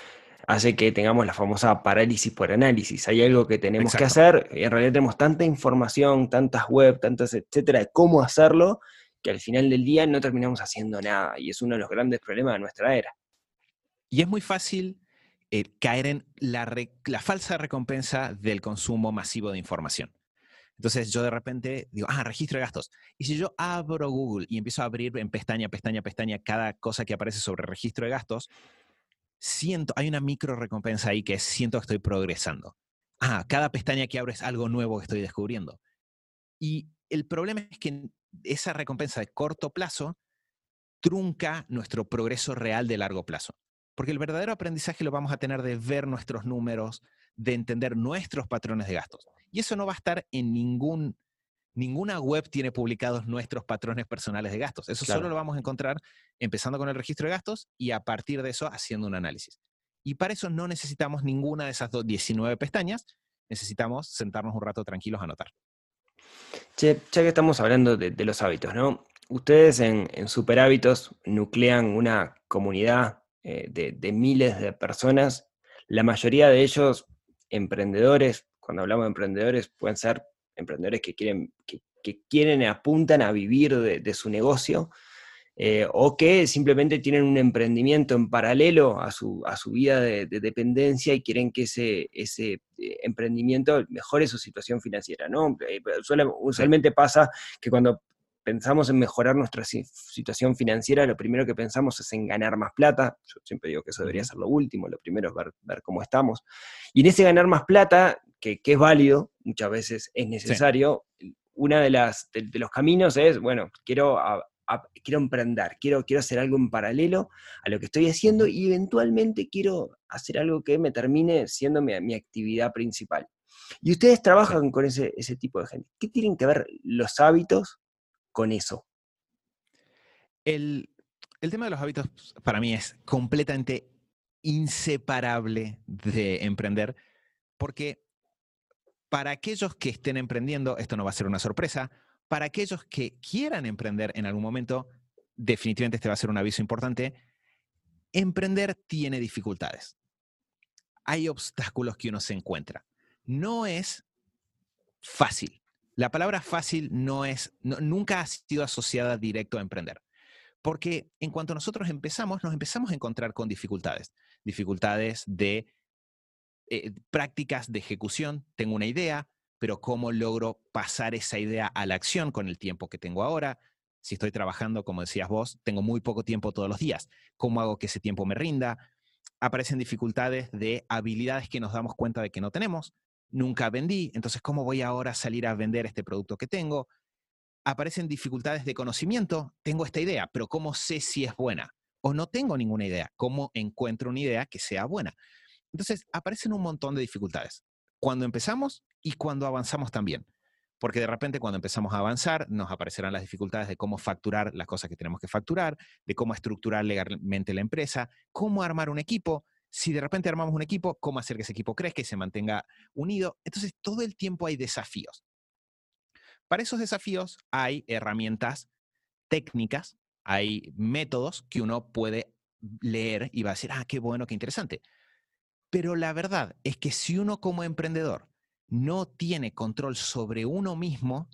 hace que tengamos la famosa parálisis por análisis. Hay algo que tenemos que hacer, y en realidad tenemos tanta información, tantas web, tantas, etcétera, de cómo hacerlo, que al final del día no terminamos haciendo nada. Y es uno de los grandes problemas de nuestra era. Y es muy fácil eh, caer en la, la falsa recompensa del consumo masivo de información. Entonces yo de repente digo, ah, registro de gastos. Y si yo abro Google y empiezo a abrir en pestaña, pestaña, pestaña cada cosa que aparece sobre registro de gastos, siento, hay una micro recompensa ahí que siento que estoy progresando. Ah, cada pestaña que abro es algo nuevo que estoy descubriendo. Y el problema es que esa recompensa de corto plazo trunca nuestro progreso real de largo plazo. Porque el verdadero aprendizaje lo vamos a tener de ver nuestros números, de entender nuestros patrones de gastos. Y eso no va a estar en ningún, ninguna web tiene publicados nuestros patrones personales de gastos. Eso solo lo vamos a encontrar empezando con el registro de gastos y a partir de eso haciendo un análisis. Y para eso no necesitamos ninguna de esas 19 pestañas, necesitamos sentarnos un rato tranquilos a anotar. Che, ya que estamos hablando de, los hábitos, ¿no? Ustedes en, Super Hábitos nuclean una comunidad eh, de, miles de personas, la mayoría de ellos emprendedores, cuando hablamos de emprendedores, pueden ser emprendedores que quieren, que, quieren, apuntan a vivir de, su negocio, eh, o que simplemente tienen un emprendimiento en paralelo a su, a su vida de, dependencia y quieren que ese, ese eh, emprendimiento mejore su situación financiera. ¿no? Eh, usualmente pasa que cuando pensamos en mejorar nuestra situación financiera, lo primero que pensamos es en ganar más plata. Yo siempre digo que eso debería ser lo último, lo primero es ver, ver cómo estamos. Y en ese ganar más plata, que, es válido, muchas veces es necesario, una de las de, los caminos es, bueno, quiero quiero emprender, quiero, quiero hacer algo en paralelo a lo que estoy haciendo y eventualmente quiero hacer algo que me termine siendo mi, actividad principal. Y ustedes trabajan con ese, ese tipo de gente. ¿Qué tienen que ver los hábitos con eso? El, el tema de los hábitos para mí es completamente inseparable de emprender, porque para aquellos que estén emprendiendo, esto no va a ser una sorpresa, para aquellos que quieran emprender en algún momento, definitivamente este va a ser un aviso importante, emprender tiene dificultades. Hay obstáculos que uno se encuentra. No es fácil. La palabra fácil no es, nunca ha sido asociada directo a emprender. Porque en cuanto nosotros empezamos, nos empezamos a encontrar con dificultades. Dificultades de eh, prácticas de ejecución. Tengo una idea, pero cómo logro pasar esa idea a la acción con el tiempo que tengo ahora. Si estoy trabajando, como decías vos, tengo muy poco tiempo todos los días. ¿Cómo hago que ese tiempo me rinda? Aparecen dificultades de habilidades que nos damos cuenta de que no tenemos. Nunca vendí, entonces ¿cómo voy ahora a salir a vender este producto que tengo? Aparecen dificultades de conocimiento. Tengo esta idea, pero ¿cómo sé si es buena? O no tengo ninguna idea. ¿Cómo encuentro una idea que sea buena? Entonces, aparecen un montón de dificultades. Cuando empezamos y cuando avanzamos también. Porque de repente cuando empezamos a avanzar nos aparecerán las dificultades de cómo facturar las cosas que tenemos que facturar, de cómo estructurar legalmente la empresa, cómo armar un equipo. Si de repente armamos un equipo, cómo hacer que ese equipo crezca y se mantenga unido. Entonces todo el tiempo hay desafíos. Para esos desafíos hay herramientas técnicas, hay métodos que uno puede leer y va a decir, ah, qué bueno, qué interesante. Pero la verdad es que si uno como emprendedor no tiene control sobre uno mismo,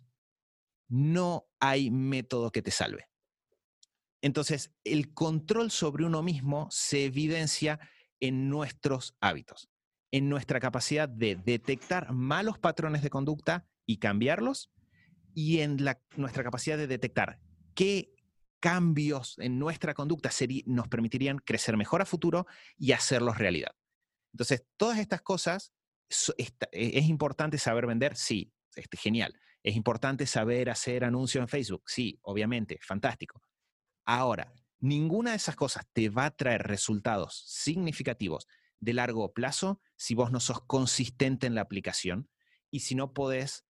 no hay método que te salve. Entonces, el control sobre uno mismo se evidencia en nuestros hábitos, en nuestra capacidad de detectar malos patrones de conducta y cambiarlos, y en nuestra capacidad de detectar qué cambios en nuestra conducta nos permitirían crecer mejor a futuro y hacerlos realidad. Entonces, todas estas cosas e, ¿Es importante saber vender? Sí, este, genial. ¿Es importante saber hacer anuncios en Facebook? Sí, obviamente, fantástico. Ahora, ninguna de esas cosas te va a traer resultados significativos de largo plazo si vos no sos consistente en la aplicación y si no podés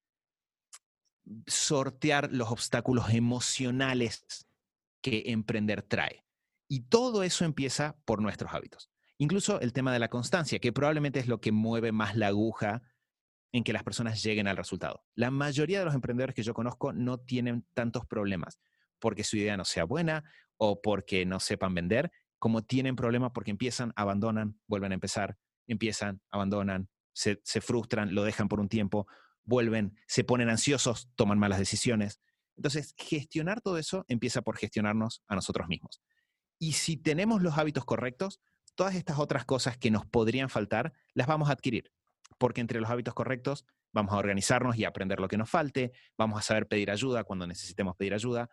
sortear los obstáculos emocionales que emprender trae. Y todo eso empieza por nuestros hábitos. Incluso el tema de la constancia, que probablemente es lo que mueve más la aguja en que las personas lleguen al resultado. La mayoría de los emprendedores que yo conozco no tienen tantos problemas porque su idea no sea buena o porque no sepan vender, como tienen problemas porque empiezan, abandonan, vuelven a empezar, empiezan, abandonan, se, frustran, lo dejan por un tiempo, vuelven, se ponen ansiosos, toman malas decisiones. Entonces, gestionar todo eso empieza por gestionarnos a nosotros mismos. Y si tenemos los hábitos correctos, todas estas otras cosas que nos podrían faltar, las vamos a adquirir, porque entre los hábitos correctos vamos a organizarnos y aprender lo que nos falte, vamos a saber pedir ayuda cuando necesitemos pedir ayuda.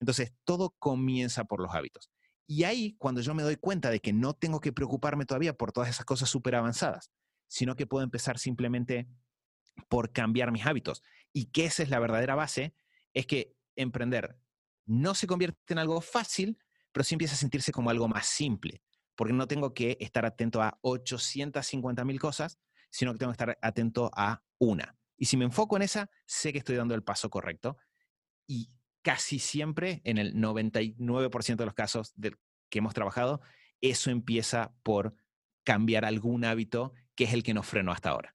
Entonces, todo comienza por los hábitos. Y ahí, cuando yo me doy cuenta de que no tengo que preocuparme todavía por todas esas cosas súper avanzadas, sino que puedo empezar simplemente por cambiar mis hábitos. Y que esa es la verdadera base, es que emprender no se convierte en algo fácil, pero sí empieza a sentirse como algo más simple, porque no tengo que estar atento a 850 mil cosas, sino que tengo que estar atento a una. Y si me enfoco en esa, sé que estoy dando el paso correcto. Y casi siempre, en el 99% de los casos que hemos trabajado, eso empieza por cambiar algún hábito que es el que nos frenó hasta ahora.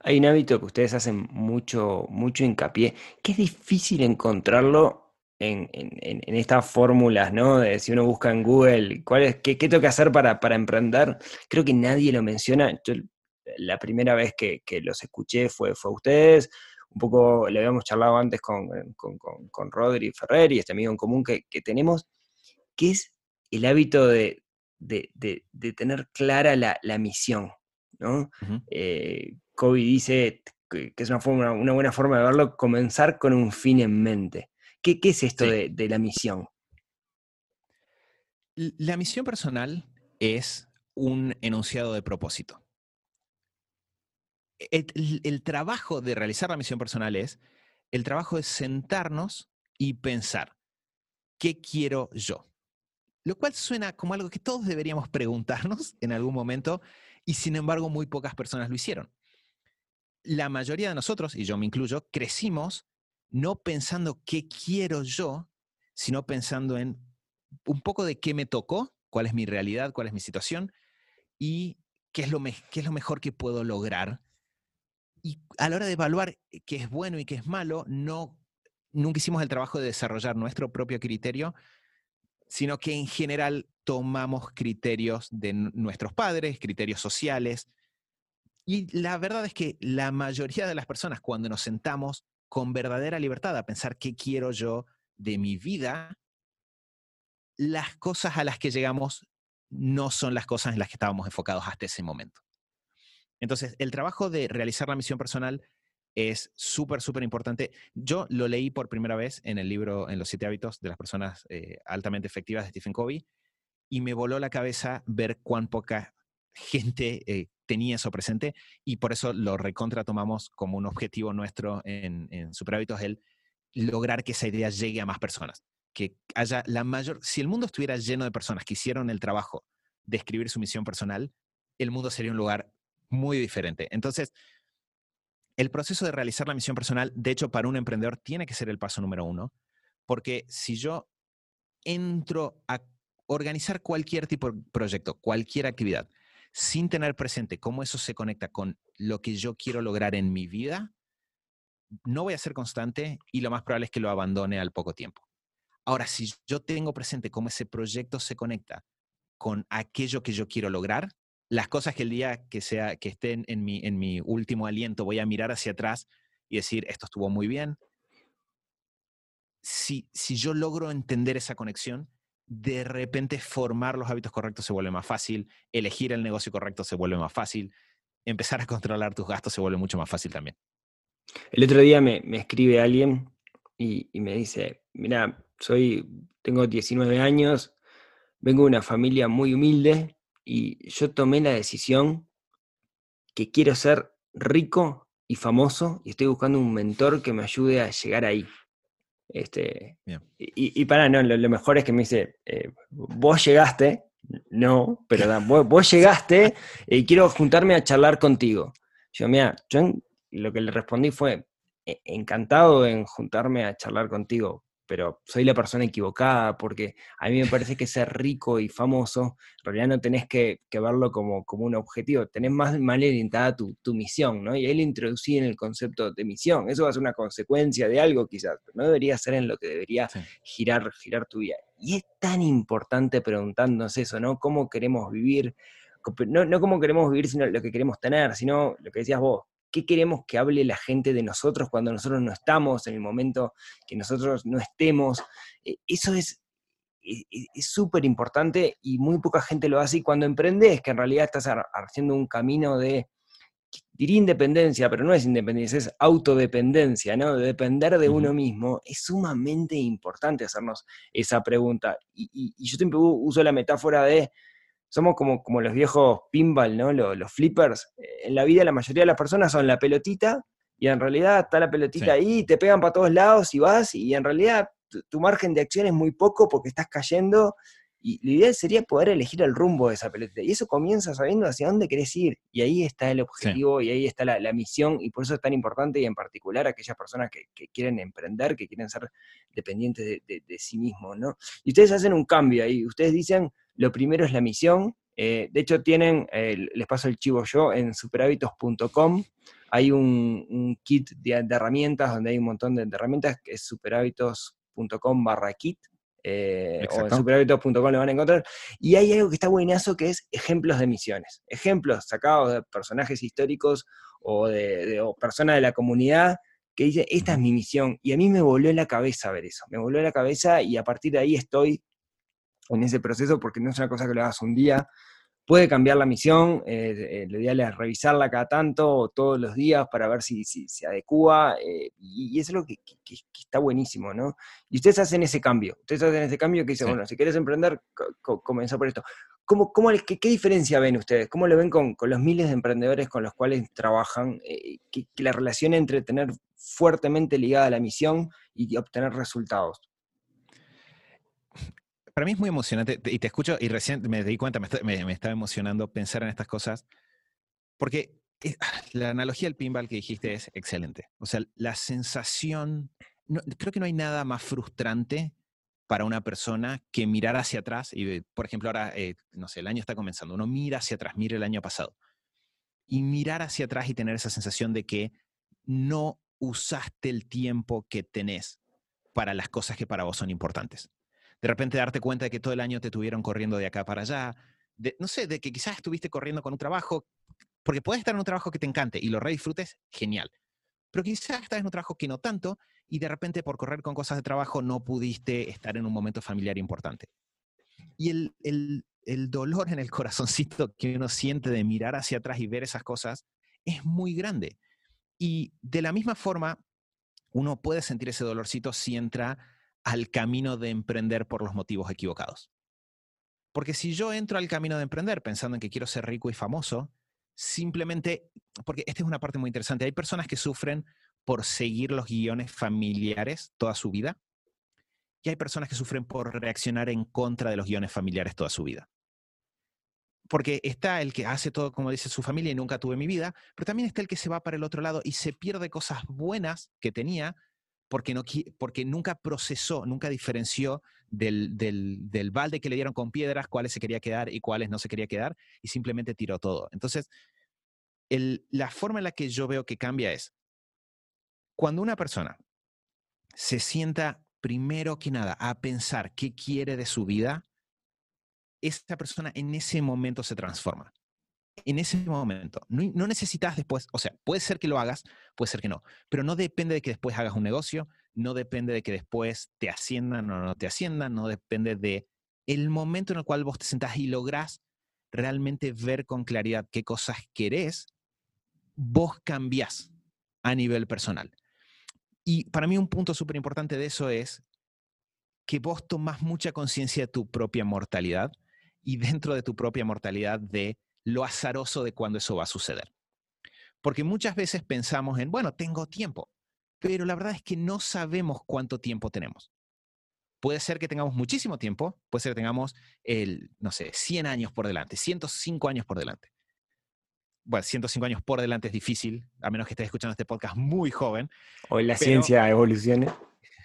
Hay un hábito que ustedes hacen mucho, mucho hincapié, que es difícil encontrarlo en, estas fórmulas, ¿no? De si uno busca en Google, ¿cuál es, qué, tengo que hacer para, para, emprender? Creo que nadie lo menciona. Yo, la primera vez que, los escuché fue, fue a ustedes. Un poco le habíamos charlado antes con, con, con, Rodri Ferrer y este amigo en común que, tenemos, que es el hábito de, tener clara la, misión. ¿no? Kobe dice que es una, forma, una buena forma de verlo, comenzar con un fin en mente. ¿Qué, es esto de, la misión? La misión personal es un enunciado de propósito. El, trabajo de realizar la misión personal es, el trabajo es sentarnos y pensar, ¿qué quiero yo? Lo cual suena como algo que todos deberíamos preguntarnos en algún momento y sin embargo muy pocas personas lo hicieron la mayoría de nosotros, y yo me incluyo, crecimos no pensando qué quiero yo, sino pensando en un poco de qué me tocó, cuál es mi realidad, cuál es mi situación y qué es lo, qué es lo mejor que puedo lograr. Y a la hora de evaluar qué es bueno y qué es malo, no, nunca hicimos el trabajo de desarrollar nuestro propio criterio, sino que en general tomamos criterios de nuestros padres, criterios sociales, y la verdad es que la mayoría de las personas cuando nos sentamos con verdadera libertad a pensar qué quiero yo de mi vida, las cosas a las que llegamos no son las cosas en las que estábamos enfocados hasta ese momento. Entonces, el trabajo de realizar la misión personal es súper, súper importante. Yo lo leí por primera vez en el libro En los siete hábitos de las personas eh, altamente efectivas de Stephen Covey y me voló la cabeza ver cuán poca gente eh, tenía eso presente y por eso lo recontra tomamos como un objetivo nuestro en, en Superhábitos, el lograr que esa idea llegue a más personas. Que haya la mayor, si el mundo estuviera lleno de personas que hicieron el trabajo de escribir su misión personal, el mundo sería un lugar muy diferente. Entonces, el proceso de realizar la misión personal, de hecho, para un emprendedor tiene que ser el paso número uno, porque si yo entro a organizar cualquier tipo de proyecto, cualquier actividad, sin tener presente cómo eso se conecta con lo que yo quiero lograr en mi vida, no voy a ser constante y lo más probable es que lo abandone al poco tiempo. Ahora, si yo tengo presente cómo ese proyecto se conecta con aquello que yo quiero lograr, las cosas que el día que sea que estén en mi, en mi último aliento voy a mirar hacia atrás y decir, esto estuvo muy bien. Si, si yo logro entender esa conexión, de repente formar los hábitos correctos se vuelve más fácil, elegir el negocio correcto se vuelve más fácil, empezar a controlar tus gastos se vuelve mucho más fácil también. El otro día me, escribe alguien y, me dice, mira, soy, tengo 19 años, vengo de una familia muy humilde y yo tomé la decisión que quiero ser rico y famoso y estoy buscando un mentor que me ayude a llegar ahí. Este, y, para, no, lo, mejor es que me dice, eh, vos llegaste, no, pero vos, llegaste y quiero juntarme a charlar contigo. Yo, mira, yo lo que le respondí fue, e, encantado en juntarme a charlar contigo, pero soy la persona equivocada, porque a mí me parece que ser rico y famoso, en realidad no tenés que, verlo como, como, un objetivo, tenés más mal orientada tu, tu, misión, ¿no? Y ahí le introducí en el concepto de misión, eso va a ser una consecuencia de algo quizás, pero no debería ser en lo que debería girar, girar tu vida. Y es tan importante preguntarnos eso, ¿no? ¿Cómo queremos vivir? No, no cómo queremos vivir, sino lo que queremos tener, sino lo que decías vos, qué queremos que hable la gente de nosotros cuando nosotros no estamos, en el momento que nosotros no estemos. E, eso es e, e, súper importante y muy poca gente lo hace. Y cuando emprendes, que en realidad estás haciendo un camino de diría independencia, pero no es independencia, es autodependencia, ¿no? De depender de uno mismo, es sumamente importante hacernos esa pregunta. Y, yo siempre uso la metáfora de, somos como, como los viejos pinball, ¿no? Los, flippers. En la vida la mayoría de las personas son la pelotita y en realidad está la pelotita ahí, te pegan para todos lados y vas y en realidad tu margen de acción es muy poco porque estás cayendo y la idea sería poder elegir el rumbo de esa pelota. Y eso comienza sabiendo hacia dónde querés ir. Y ahí está el objetivo y ahí está la, misión. Y por eso es tan importante y en particular aquellas personas que, quieren emprender, que quieren ser dependientes de, sí mismos. ¿no? Y ustedes hacen un cambio ahí. Ustedes dicen, lo primero es la misión. Eh, de hecho, tienen, les paso el chivo yo, en superhábitos.com hay un, kit de, herramientas donde hay un montón de, herramientas que es superhábitos.com barra kit eh, o en superhábitos.com lo van a encontrar. Y hay algo que está buenazo que es ejemplos de misiones. Ejemplos sacados de personajes históricos o de, personas de la comunidad que dice, esta es mi misión. Y a mí me voló en la cabeza ver eso. Me voló en la cabeza y a partir de ahí estoy en ese proceso porque no es una cosa que lo hagas un día, Puede cambiar la misión, eh, eh, lo ideal es revisarla cada tanto o todos los días para ver si, se adecua, eh, y, eso es lo que, está buenísimo, ¿no? Y ustedes hacen ese cambio, ustedes hacen ese cambio que dicen, bueno, si quieres emprender, comienza por esto. ¿Cómo, cómo qué, diferencia ven ustedes? ¿Cómo lo ven con, los miles de emprendedores con los cuales trabajan? que, la relación entre tener fuertemente ligada a la misión y obtener resultados para mí es muy emocionante, y te escucho, y recién me di cuenta, me, estaba emocionando pensar en estas cosas, porque (sighs) la analogía del pinball que dijiste es excelente. O sea, la sensación, creo que no hay nada más frustrante para una persona que mirar hacia atrás, y por ejemplo ahora, eh, no sé, el año está comenzando, uno mira hacia atrás, mira el año pasado, y mirar hacia atrás y tener esa sensación de que no usaste el tiempo que tenés para las cosas que para vos son importantes de repente darte cuenta de que todo el año te tuvieron corriendo de acá para allá, de, no sé, de que quizás estuviste corriendo con un trabajo, porque puedes estar en un trabajo que te encante y lo re disfrutes, genial. Pero quizás estás en un trabajo que no tanto y de repente por correr con cosas de trabajo no pudiste estar en un momento familiar importante. Y el, el, el dolor en el corazoncito que uno siente de mirar hacia atrás y ver esas cosas es muy grande. Y de la misma forma, uno puede sentir ese dolorcito si entra al camino de emprender por los motivos equivocados. Porque si yo entro al camino de emprender pensando en que quiero ser rico y famoso, simplemente, porque esta es una parte muy interesante, hay personas que sufren por seguir los guiones familiares toda su vida y hay personas que sufren por reaccionar en contra de los guiones familiares toda su vida. Porque está el que hace todo como dice su familia y nunca tuve mi vida, pero también está el que se va para el otro lado y se pierde cosas buenas que tenía porque, no, porque nunca procesó, nunca diferenció del, del, balde que le dieron con piedras cuáles se quería quedar y cuáles no se quería quedar y simplemente tiró todo. Entonces, la forma en la que yo veo que cambia es, cuando una persona se sienta primero que nada a pensar qué quiere de su vida, esa persona en ese momento se transforma en ese momento. No, necesitas después, o sea, puede ser que lo hagas, puede ser que no, pero no depende de que después hagas un negocio, no depende de que después te asciendan o no te asciendan, no depende de el momento en el cual vos te sentás y lográs realmente ver con claridad qué cosas querés, vos cambiás a nivel personal. Y para mí un punto súper importante de eso es que vos tomás mucha conciencia de tu propia mortalidad y dentro de tu propia mortalidad de lo azaroso de cuando eso va a suceder. Porque muchas veces pensamos en, bueno, tengo tiempo, pero la verdad es que no sabemos cuánto tiempo tenemos. Puede ser que tengamos muchísimo tiempo, puede ser que tengamos, el, no sé, 100 años por delante, 105 años por delante. Bueno, 105 años por delante es difícil, a menos que estés escuchando este podcast muy joven. Hoy la ciencia evolucione.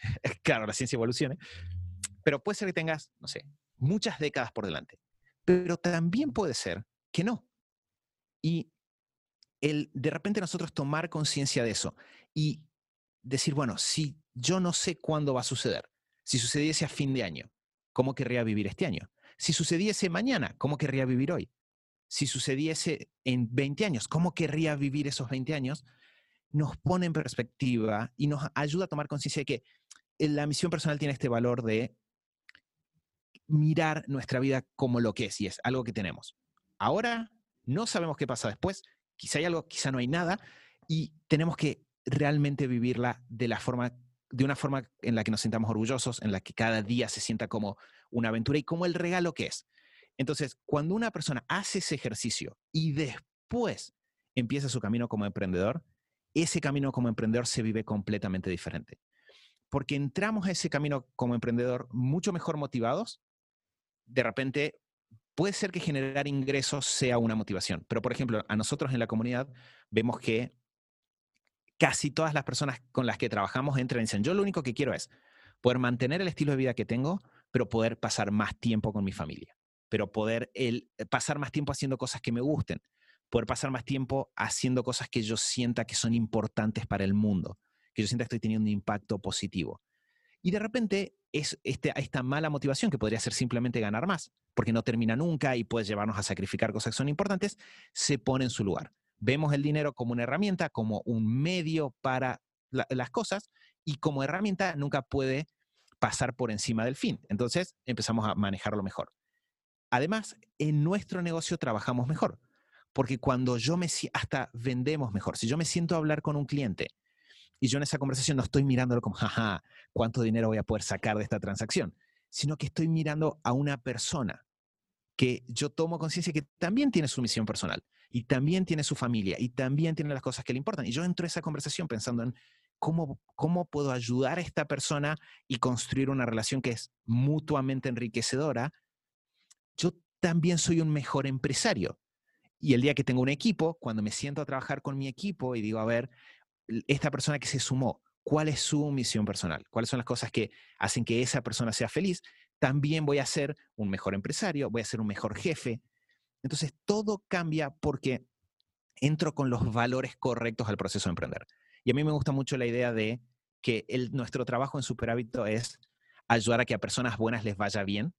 (laughs) claro, la ciencia evolucione. Pero puede ser que tengas, no sé, muchas décadas por delante. Pero también puede ser que no. Y el de repente nosotros tomar conciencia de eso y decir, bueno, si yo no sé cuándo va a suceder, si sucediese a fin de año, ¿cómo querría vivir este año? Si sucediese mañana, ¿cómo querría vivir hoy? Si sucediese en 20 años, ¿cómo querría vivir esos 20 años? Nos pone en perspectiva y nos ayuda a tomar conciencia de que la misión personal tiene este valor de mirar nuestra vida como lo que es y es algo que tenemos. Ahora no sabemos qué pasa después quizá hay algo, quizá no hay nada, y tenemos que realmente vivirla de la forma de una forma en la que nos sintamos orgullosos, en la que cada día se sienta como una aventura y como el regalo que es. Entonces, cuando una persona hace ese ejercicio y después empieza su camino como emprendedor, ese camino como emprendedor se vive completamente diferente. Porque entramos a ese camino como emprendedor mucho mejor motivados. De repente, puede ser que generar ingresos sea una motivación, pero por ejemplo, a nosotros en la comunidad vemos que casi todas las personas con las que trabajamos entran y dicen, yo lo único que quiero es poder mantener el estilo de vida que tengo, pero poder pasar más tiempo con mi familia, pero poder el, eh, pasar más tiempo haciendo cosas que me gusten, poder pasar más tiempo haciendo cosas que yo sienta que son importantes para el mundo, que yo sienta que estoy teniendo un impacto positivo. Y de repente es este, esta mala motivación que podría ser simplemente ganar más, porque no termina nunca y puede llevarnos a sacrificar cosas que son importantes, se pone en su lugar. Vemos el dinero como una herramienta, como un medio para las cosas y como herramienta nunca puede pasar por encima del fin. Entonces empezamos a manejarlo mejor. Además, en nuestro negocio trabajamos mejor, porque cuando yo me hasta vendemos mejor. Si yo me siento a hablar con un cliente y yo en esa conversación no estoy mirándolo como, jaja, ¿cuánto dinero voy a poder sacar de esta transacción? Sino que estoy mirando a una persona que yo tomo conciencia que también tiene su misión personal y también tiene su familia y también tiene las cosas que le importan. Y yo entro a esa conversación pensando en cómo, cómo puedo ayudar a esta persona y construir una relación que es mutuamente enriquecedora. Yo también soy un mejor empresario. Y el día que tengo un equipo, cuando me siento a trabajar con mi equipo y digo, a ver, esta persona que se sumó, ¿cuál es su misión personal? ¿Cuáles son las cosas que hacen que esa persona sea feliz? También voy a ser un mejor empresario, voy a ser un mejor jefe, entonces, todo cambia porque entro con los valores correctos al proceso de emprender. Y a mí me gusta mucho la idea de que nuestro trabajo en Superhábito es ayudar a que a personas buenas les vaya bien,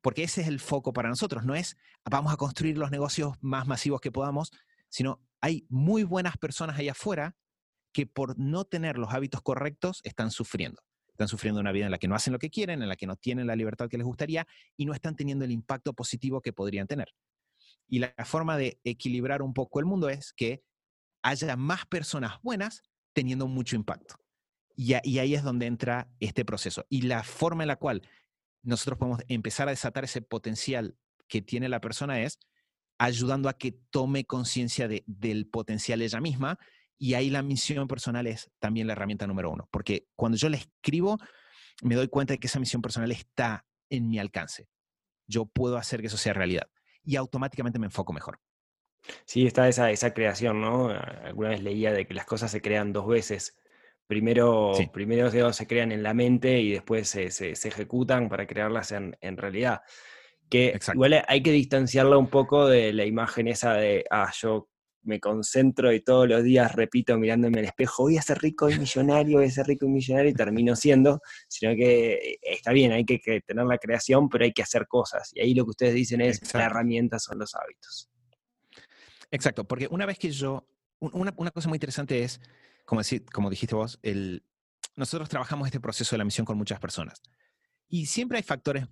porque ese es el foco para nosotros, no es vamos a construir los negocios más masivos que podamos, sino hay muy buenas personas allá afuera que por no tener los hábitos correctos están sufriendo. Están sufriendo una vida en la que no hacen lo que quieren, en la que no tienen la libertad que les gustaría y no están teniendo el impacto positivo que podrían tener. Y la forma de equilibrar un poco el mundo es que haya más personas buenas teniendo mucho impacto. Y, ahí es donde entra este proceso. Y la forma en la cual nosotros podemos empezar a desatar ese potencial que tiene la persona es ayudando a que tome conciencia del potencial ella misma. Y ahí la misión personal es también la herramienta número uno. Porque cuando yo le escribo, me doy cuenta de que esa misión personal está en mi alcance. Yo puedo hacer que eso sea realidad y automáticamente me enfoco mejor. Sí, está esa, esa creación, ¿no? Alguna vez leía de que las cosas se crean dos veces. Primero, primero se crean en la mente y después se, se, ejecutan para crearlas en, en realidad. Que igual hay que distanciarla un poco de la imagen esa de, ah, yo me concentro y todos los días repito mirándome al espejo, voy a ser rico y millonario, voy a ser rico y millonario y termino siendo, sino que eh, está bien, hay que, tener la creación, pero hay que hacer cosas. Y ahí lo que ustedes dicen es, la herramienta son los hábitos. Exacto, porque una vez que yo, una, cosa muy interesante es, como, decir, como dijiste vos, el, nosotros trabajamos este proceso de la misión con muchas personas. Y siempre hay factores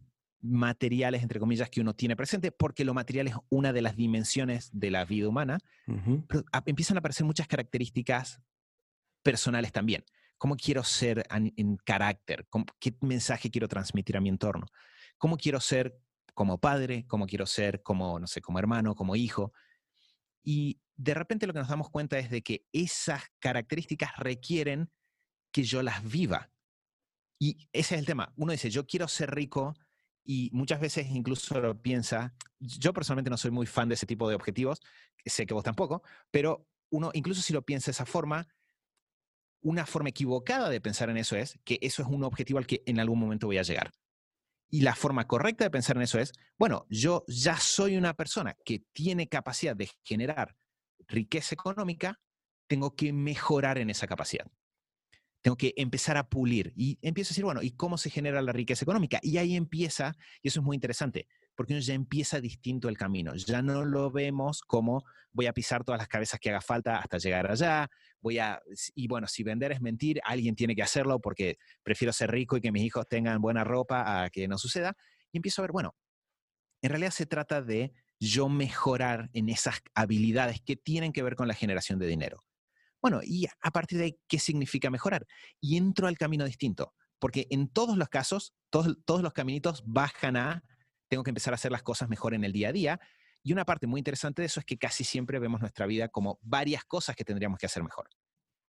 materiales, entre comillas, que uno tiene presente, porque lo material es una de las dimensiones de la vida humana, pero empiezan a aparecer muchas características personales también. ¿Cómo quiero ser en, carácter? ¿Qué mensaje quiero transmitir a mi entorno? ¿Cómo quiero ser como padre? ¿Cómo quiero ser como, no sé, como hermano, como hijo? Y de repente lo que nos damos cuenta es de que esas características requieren que yo las viva. Y ese es el tema. Uno dice, yo quiero ser rico, y muchas veces incluso lo piensa, yo personalmente no soy muy fan de ese tipo de objetivos, sé que vos tampoco, pero uno, incluso si lo piensa de esa forma, una forma equivocada de pensar en eso es que eso es un objetivo al que en algún momento voy a llegar. Y la forma correcta de pensar en eso es, bueno, yo ya soy una persona que tiene capacidad de generar riqueza económica, tengo que mejorar en esa capacidad tengo que empezar a pulir. Y empiezo a decir, bueno, ¿y cómo se genera la riqueza económica? Y ahí empieza, y eso es muy interesante, porque uno ya empieza distinto el camino. Ya no lo vemos como voy a pisar todas las cabezas que haga falta hasta llegar allá, voy a, y bueno, si vender es mentir, alguien tiene que hacerlo porque prefiero ser rico y que mis hijos tengan buena ropa a que no suceda. Y empiezo a ver, bueno, en realidad se trata de yo mejorar en esas habilidades que tienen que ver con la generación de dinero? Bueno, y a partir de ahí, ¿qué significa mejorar? Y entro al camino distinto, porque en todos los casos, todos, todos los caminitos bajan a, tengo que empezar a hacer las cosas mejor en el día a día. Y una parte muy interesante de eso es que casi siempre vemos nuestra vida como varias cosas que tendríamos que hacer mejor.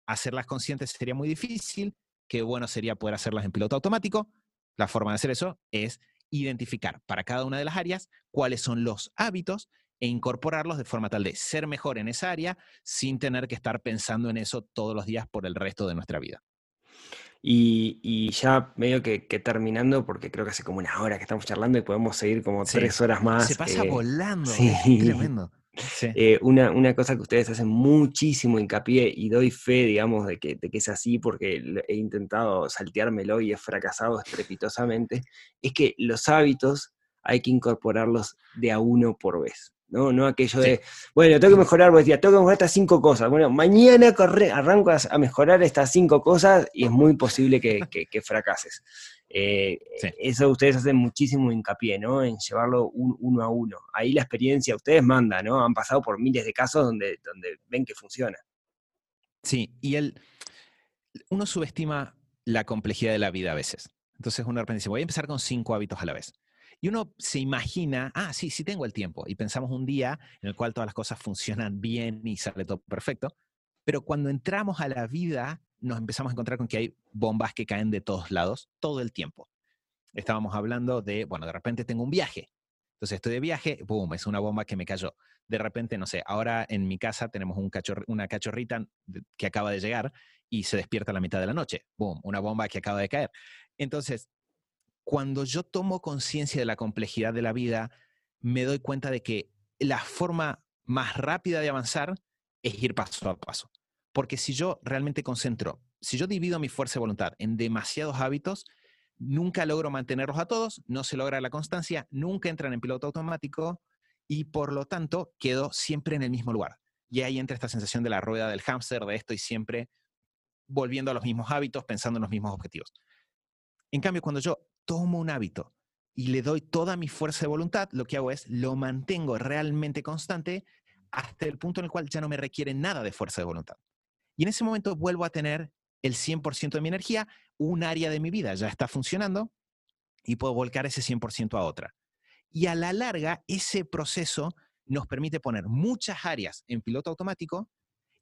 Hacerlas conscientes sería muy difícil, qué bueno sería poder hacerlas en piloto automático. La forma de hacer eso es identificar para cada una de las áreas cuáles son los hábitos e incorporarlos de forma tal de ser mejor en esa área sin tener que estar pensando en eso todos los días por el resto de nuestra vida. Y, ya medio que, terminando, porque creo que hace como una hora que estamos charlando y podemos seguir como tres horas más. Se pasa eh, volando, sí. tremendo. Eh, una, una, cosa que ustedes hacen muchísimo hincapié y doy fe, digamos, de que, de que es así porque he intentado salteármelo y he fracasado estrepitosamente, es que los hábitos hay que incorporarlos de a uno por vez. ¿No? No aquello de, bueno, tengo que mejorar, vos decías, tengo que mejorar estas cinco cosas. Bueno, mañana corre, arranco a, mejorar estas cinco cosas y es muy posible que, fracases. Eh, eso ustedes hacen muchísimo hincapié, ¿no? En llevarlo uno a uno. Ahí la experiencia, ustedes mandan, ¿no? Han pasado por miles de casos donde, donde ven que funciona. Sí, y el, uno subestima la complejidad de la vida a veces. Entonces uno de repente dice, voy a empezar con cinco hábitos a la vez. Y uno se imagina, ah, sí, sí tengo el tiempo. Y pensamos un día en el cual todas las cosas funcionan bien y sale todo perfecto. Pero cuando entramos a la vida, nos empezamos a encontrar con que hay bombas que caen de todos lados todo el tiempo. Estábamos hablando de, bueno, de repente tengo un viaje. Entonces estoy de viaje, boom, es una bomba que me cayó. De repente, no sé, ahora en mi casa tenemos un una cachorrita que acaba de llegar y se despierta a la mitad de la noche. Boom, una bomba que acaba de caer. Entonces, cuando yo tomo conciencia de la complejidad de la vida, me doy cuenta de que la forma más rápida de avanzar es ir paso a paso. Porque si yo realmente concentro, si yo divido mi fuerza de voluntad en demasiados hábitos, nunca logro mantenerlos a todos, no se logra la constancia, nunca entran en piloto automático y por lo tanto quedo siempre en el mismo lugar. Y ahí entra esta sensación de la rueda del hámster, de esto y siempre volviendo a los mismos hábitos, pensando en los mismos objetivos. En cambio, cuando yo tomo un hábito y le doy toda mi fuerza de voluntad, lo que hago es lo mantengo realmente constante hasta el punto en el cual ya no me requiere nada de fuerza de voluntad. Y en ese momento vuelvo a tener el 100% de mi energía, un área de mi vida ya está funcionando y puedo volcar ese 100% a otra. Y a la larga, ese proceso nos permite poner muchas áreas en piloto automático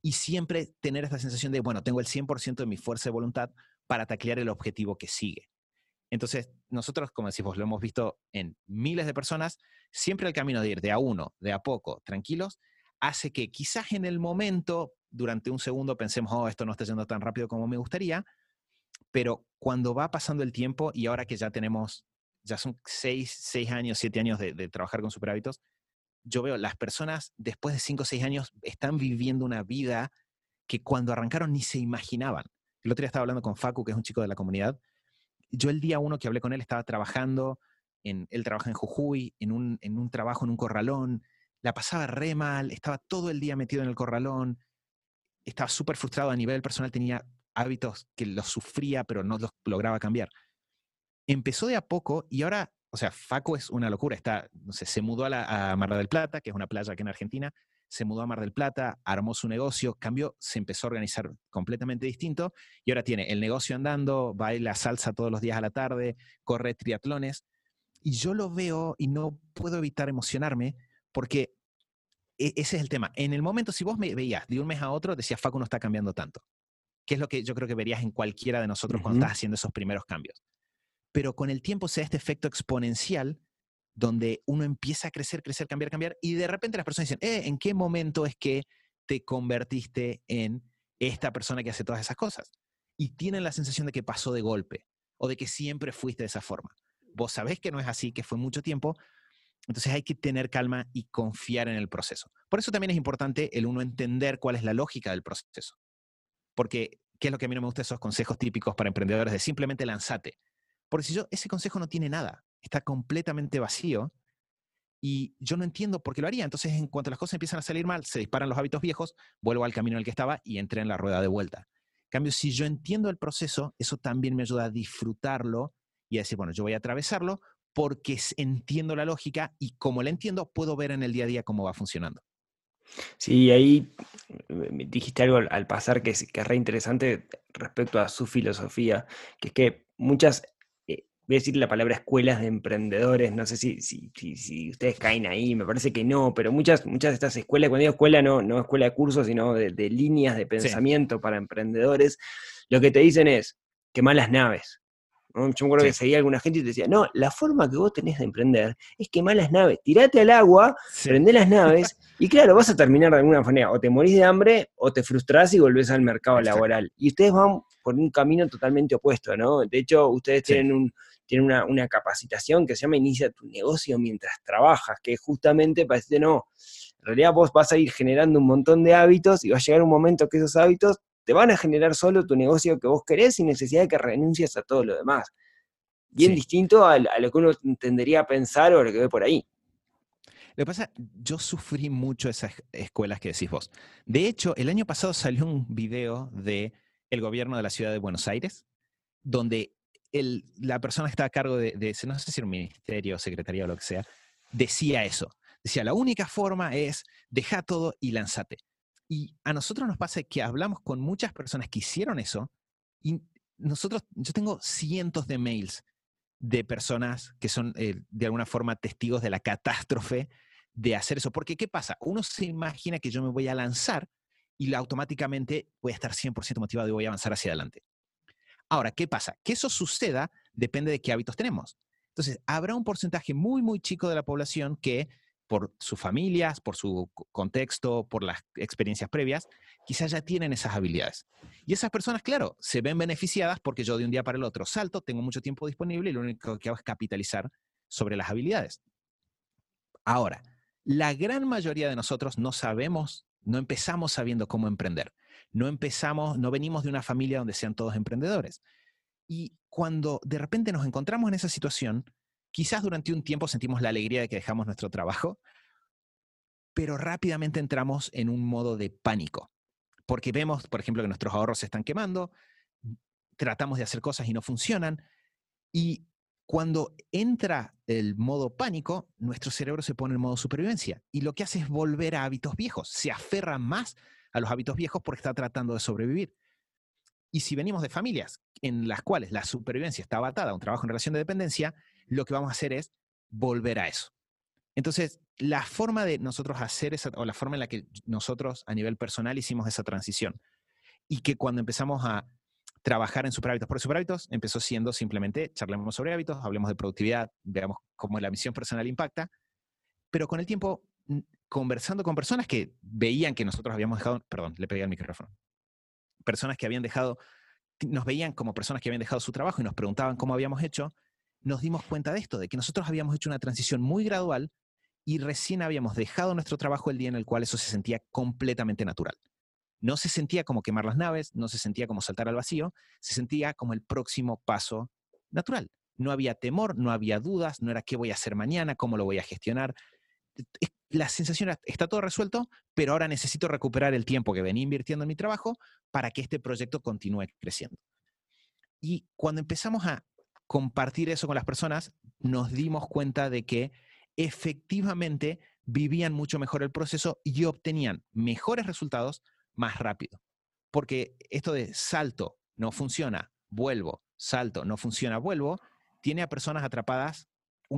y siempre tener esta sensación de, bueno, tengo el 100% de mi fuerza de voluntad para taclear el objetivo que sigue. Entonces, nosotros, como decimos, lo hemos visto en miles de personas, siempre el camino de ir de a uno, de a poco, tranquilos, hace que quizás en el momento, durante un segundo, pensemos, oh, esto no está yendo tan rápido como me gustaría, pero cuando va pasando el tiempo y ahora que ya tenemos, ya son seis, seis años, siete años de, de trabajar con superhábitos, yo veo las personas después de cinco o seis años están viviendo una vida que cuando arrancaron ni se imaginaban. El otro día estaba hablando con Facu, que es un chico de la comunidad, yo el día uno que hablé con él estaba trabajando, en, él trabaja en Jujuy, en un, en un trabajo en un corralón, la pasaba re mal, estaba todo el día metido en el corralón, estaba súper frustrado a nivel personal, tenía hábitos que los sufría, pero no los lograba cambiar. Empezó de a poco y ahora, o sea, Faco es una locura, está, no sé, se mudó a, la, a Mar del Plata, que es una playa aquí en Argentina, se mudó a Mar del Plata, armó su negocio, cambió, se empezó a organizar completamente distinto y ahora tiene el negocio andando, baila salsa todos los días a la tarde, corre triatlones. Y yo lo veo y no puedo evitar emocionarme porque e, ese es el tema. En el momento, si vos me veías de un mes a otro, decías, Facu no está cambiando tanto. Que es lo que yo creo que verías en cualquiera de nosotros cuando estás haciendo esos primeros cambios. Pero con el tiempo se da este efecto exponencial donde uno empieza a crecer, crecer, cambiar, cambiar, y de repente las personas dicen, eh, ¿en qué momento es que te convertiste en esta persona que hace todas esas cosas? Y tienen la sensación de que pasó de golpe, o de que siempre fuiste de esa forma. Vos sabés que no es así, que fue mucho tiempo, entonces hay que tener calma y confiar en el proceso. Por eso también es importante el uno entender cuál es la lógica del proceso. Porque, ¿qué es lo que a mí no me gusta esos consejos típicos para emprendedores de simplemente lanzate? Porque si yo, ese consejo no tiene nada está completamente vacío y yo no entiendo por qué lo haría. Entonces, en cuanto las cosas empiezan a salir mal, se disparan los hábitos viejos, vuelvo al camino en el que estaba y entré en la rueda de vuelta. En cambio, si yo entiendo el proceso, eso también me ayuda a disfrutarlo y a decir, bueno, yo voy a atravesarlo porque entiendo la lógica y como la entiendo, puedo ver en el día a día cómo va funcionando. Sí, ahí dijiste algo al pasar que es, que re interesante respecto a su filosofía, que es que muchas, eh, voy a decir la palabra escuelas de emprendedores, no sé si, si, si, ustedes caen ahí, me parece que no, pero muchas, muchas de estas escuelas, cuando digo escuela, no, no escuela de cursos, sino de, líneas de pensamiento para emprendedores, lo que te dicen es, que malas naves. Yo me acuerdo que seguía alguna gente y te decía, no, la forma que vos tenés de emprender es quemar las naves, tirate al agua, prende las naves, (laughs) y claro, vas a terminar de alguna manera, o te morís de hambre, o te frustrás y volvés al mercado laboral. Y ustedes van por un camino totalmente opuesto, ¿no? De hecho, ustedes tienen, un, tienen una, capacitación que se llama Inicia tu negocio mientras trabajas, que justamente parece, no, en realidad vos vas a ir generando un montón de hábitos y va a llegar un momento que esos hábitos te van a generar solo tu negocio que vos querés sin necesidad de que renuncies a todo lo demás. Bien distinto a, lo que uno tendería a pensar o lo que ve por ahí. Lo que pasa, yo sufrí mucho esas escuelas que decís vos. De hecho, el año pasado salió un video de el gobierno de la ciudad de Buenos Aires, donde el, la persona que está a cargo de, de, no sé si un ministerio, secretaría o lo que sea, decía eso. Decía, la única forma es dejar todo y lanzate. Y a nosotros nos pasa que hablamos con muchas personas que hicieron eso y nosotros, yo tengo cientos de mails de personas que son eh, de alguna forma testigos de la catástrofe de hacer eso. Porque, ¿qué pasa? Uno se imagina que yo me voy a lanzar y automáticamente voy a estar 100% motivado y voy a avanzar hacia adelante. Ahora, ¿qué pasa? Que eso suceda depende de qué hábitos tenemos. Entonces, habrá un porcentaje muy, muy chico de la población que por sus familias, por su contexto, por las experiencias previas, quizás ya tienen esas habilidades. Y esas personas, claro, se ven beneficiadas porque yo de un día para el otro salto, tengo mucho tiempo disponible y lo único que hago es capitalizar sobre las habilidades. Ahora, la gran mayoría de nosotros no sabemos, no empezamos sabiendo cómo emprender. No empezamos, no venimos de una familia donde sean todos emprendedores. Y cuando de repente nos encontramos en esa situación, Quizás durante un tiempo sentimos la alegría de que dejamos nuestro trabajo, pero rápidamente entramos en un modo de pánico, porque vemos, por ejemplo, que nuestros ahorros se están quemando, tratamos de hacer cosas y no funcionan, y cuando entra el modo pánico, nuestro cerebro se pone en modo supervivencia y lo que hace es volver a hábitos viejos, se aferra más a los hábitos viejos porque está tratando de sobrevivir. Y si venimos de familias en las cuales la supervivencia está atada a un trabajo en relación de dependencia, lo que vamos a hacer es volver a eso. Entonces, la forma de nosotros hacer esa, o la forma en la que nosotros a nivel personal hicimos esa transición, y que cuando empezamos a trabajar en superhábitos, porque superhábitos empezó siendo simplemente charlemos sobre hábitos, hablemos de productividad, veamos cómo la misión personal impacta, pero con el tiempo, conversando con personas que veían que nosotros habíamos dejado, perdón, le pegué al micrófono, personas que habían dejado, nos veían como personas que habían dejado su trabajo y nos preguntaban cómo habíamos hecho, nos dimos cuenta de esto, de que nosotros habíamos hecho una transición muy gradual y recién habíamos dejado nuestro trabajo el día en el cual eso se sentía completamente natural. No se sentía como quemar las naves, no se sentía como saltar al vacío, se sentía como el próximo paso natural. No había temor, no había dudas, no era qué voy a hacer mañana, cómo lo voy a gestionar. La sensación era, está todo resuelto, pero ahora necesito recuperar el tiempo que venía invirtiendo en mi trabajo para que este proyecto continúe creciendo. Y cuando empezamos a compartir eso con las personas, nos dimos cuenta de que efectivamente vivían mucho mejor el proceso y obtenían mejores resultados más rápido. Porque esto de salto, no funciona, vuelvo, salto, no funciona, vuelvo, tiene a personas atrapadas.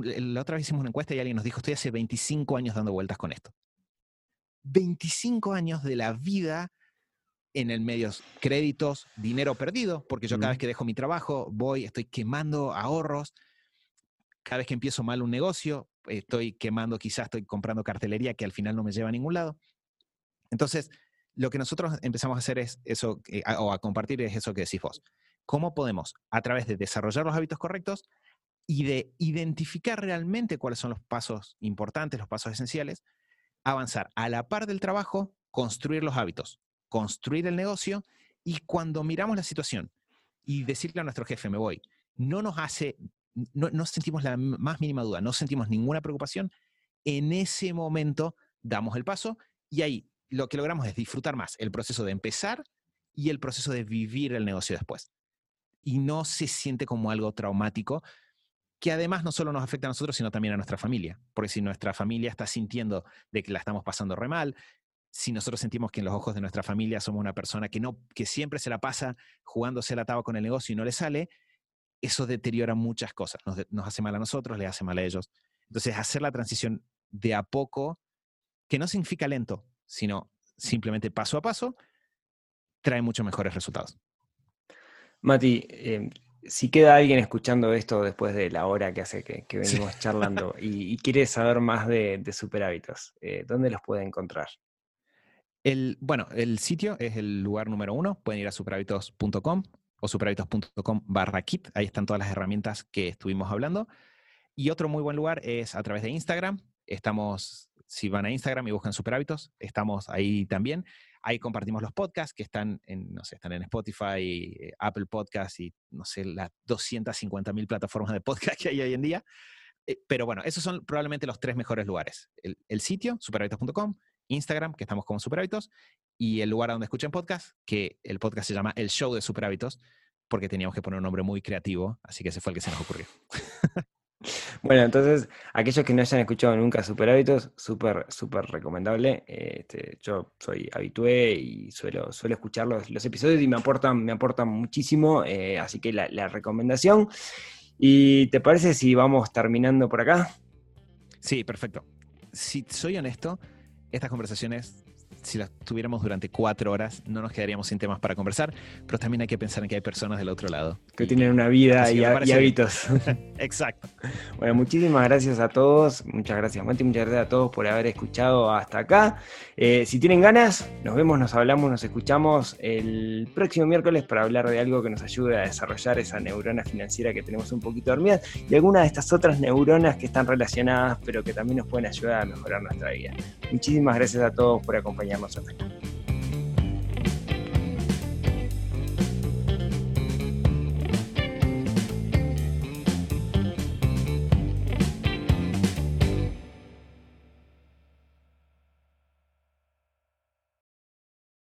La otra vez hicimos una encuesta y alguien nos dijo, estoy hace 25 años dando vueltas con esto. 25 años de la vida en el medio créditos, dinero perdido, porque yo cada vez que dejo mi trabajo voy, estoy quemando ahorros, cada vez que empiezo mal un negocio, estoy quemando, quizás estoy comprando cartelería que al final no me lleva a ningún lado. Entonces, lo que nosotros empezamos a hacer es eso, eh, o a compartir es eso que decís vos. ¿Cómo podemos, a través de desarrollar los hábitos correctos y de identificar realmente cuáles son los pasos importantes, los pasos esenciales, avanzar a la par del trabajo, construir los hábitos, construir el negocio y cuando miramos la situación y decirle a nuestro jefe, me voy, no nos hace, no, sentimos la más mínima duda, no sentimos ninguna preocupación, en ese momento damos el paso y ahí lo que logramos es disfrutar más el proceso de empezar y el proceso de vivir el negocio después. Y no se siente como algo traumático. Que además no solo nos afecta a nosotros, sino también a nuestra familia. Porque si nuestra familia está sintiendo de que la estamos pasando re mal, si nosotros sentimos que en los ojos de nuestra familia somos una persona que, no, que siempre se la pasa jugándose la taba con el negocio y no le sale, eso deteriora muchas cosas. Nos, hace mal a nosotros, le hace mal a ellos. Entonces, hacer la transición de a poco, que no significa lento, sino simplemente paso a paso, trae muchos mejores resultados. Mati, em, si queda alguien escuchando esto después de la hora que hace que, (laughs) venimos charlando y, quiere saber más de, Super Hábitos, eh, ¿dónde los puede encontrar? El, bueno, el sitio es el lugar número uno. Pueden ir a superhábitos.com o superhábitos.com barra kit. Ahí están todas las herramientas que estuvimos hablando. Y otro muy buen lugar es a través de Instagram. Estamos, si van a Instagram y buscan Superhábitos, estamos ahí también. Ahí compartimos los podcasts que están en, no sé, están en Spotify, eh, Apple Podcasts y, no sé, las 250 mil plataformas de podcast que hay hoy en día. Eh, pero bueno, esos son probablemente los tres mejores lugares. El, el sitio, superhábitos.com, Instagram, que estamos como Superhábitos, y el lugar donde escuchen podcast, que el podcast se llama El Show de Superhábitos, porque teníamos que poner un nombre muy creativo, así que ese fue el que se nos ocurrió. (laughs) Bueno, entonces, aquellos que no hayan escuchado nunca Super Hábitos, súper, súper recomendable. Este, yo soy habitué y suelo, suelo escuchar los, episodios y me aportan, me aportan muchísimo, eh, así que la, la recomendación. ¿Y te parece si vamos terminando por acá? Sí, perfecto. Si soy honesto, estas conversaciones si las tuviéramos durante cuatro horas, no nos quedaríamos sin temas para conversar, pero también hay que pensar en que hay personas del otro lado. Que tienen una vida y, hábitos. (laughs) (laughs) Exacto. Bueno, muchísimas gracias a todos, muchas gracias Mati, muchas gracias a todos por haber escuchado hasta acá. Eh, si tienen ganas, nos vemos, nos hablamos, nos escuchamos el próximo miércoles para hablar de algo que nos ayude a desarrollar esa neurona financiera que tenemos un poquito dormida y algunas de estas otras neuronas que están relacionadas, pero que también nos pueden ayudar a mejorar nuestra vida. Muchísimas gracias a todos por acompañarnos Amazon.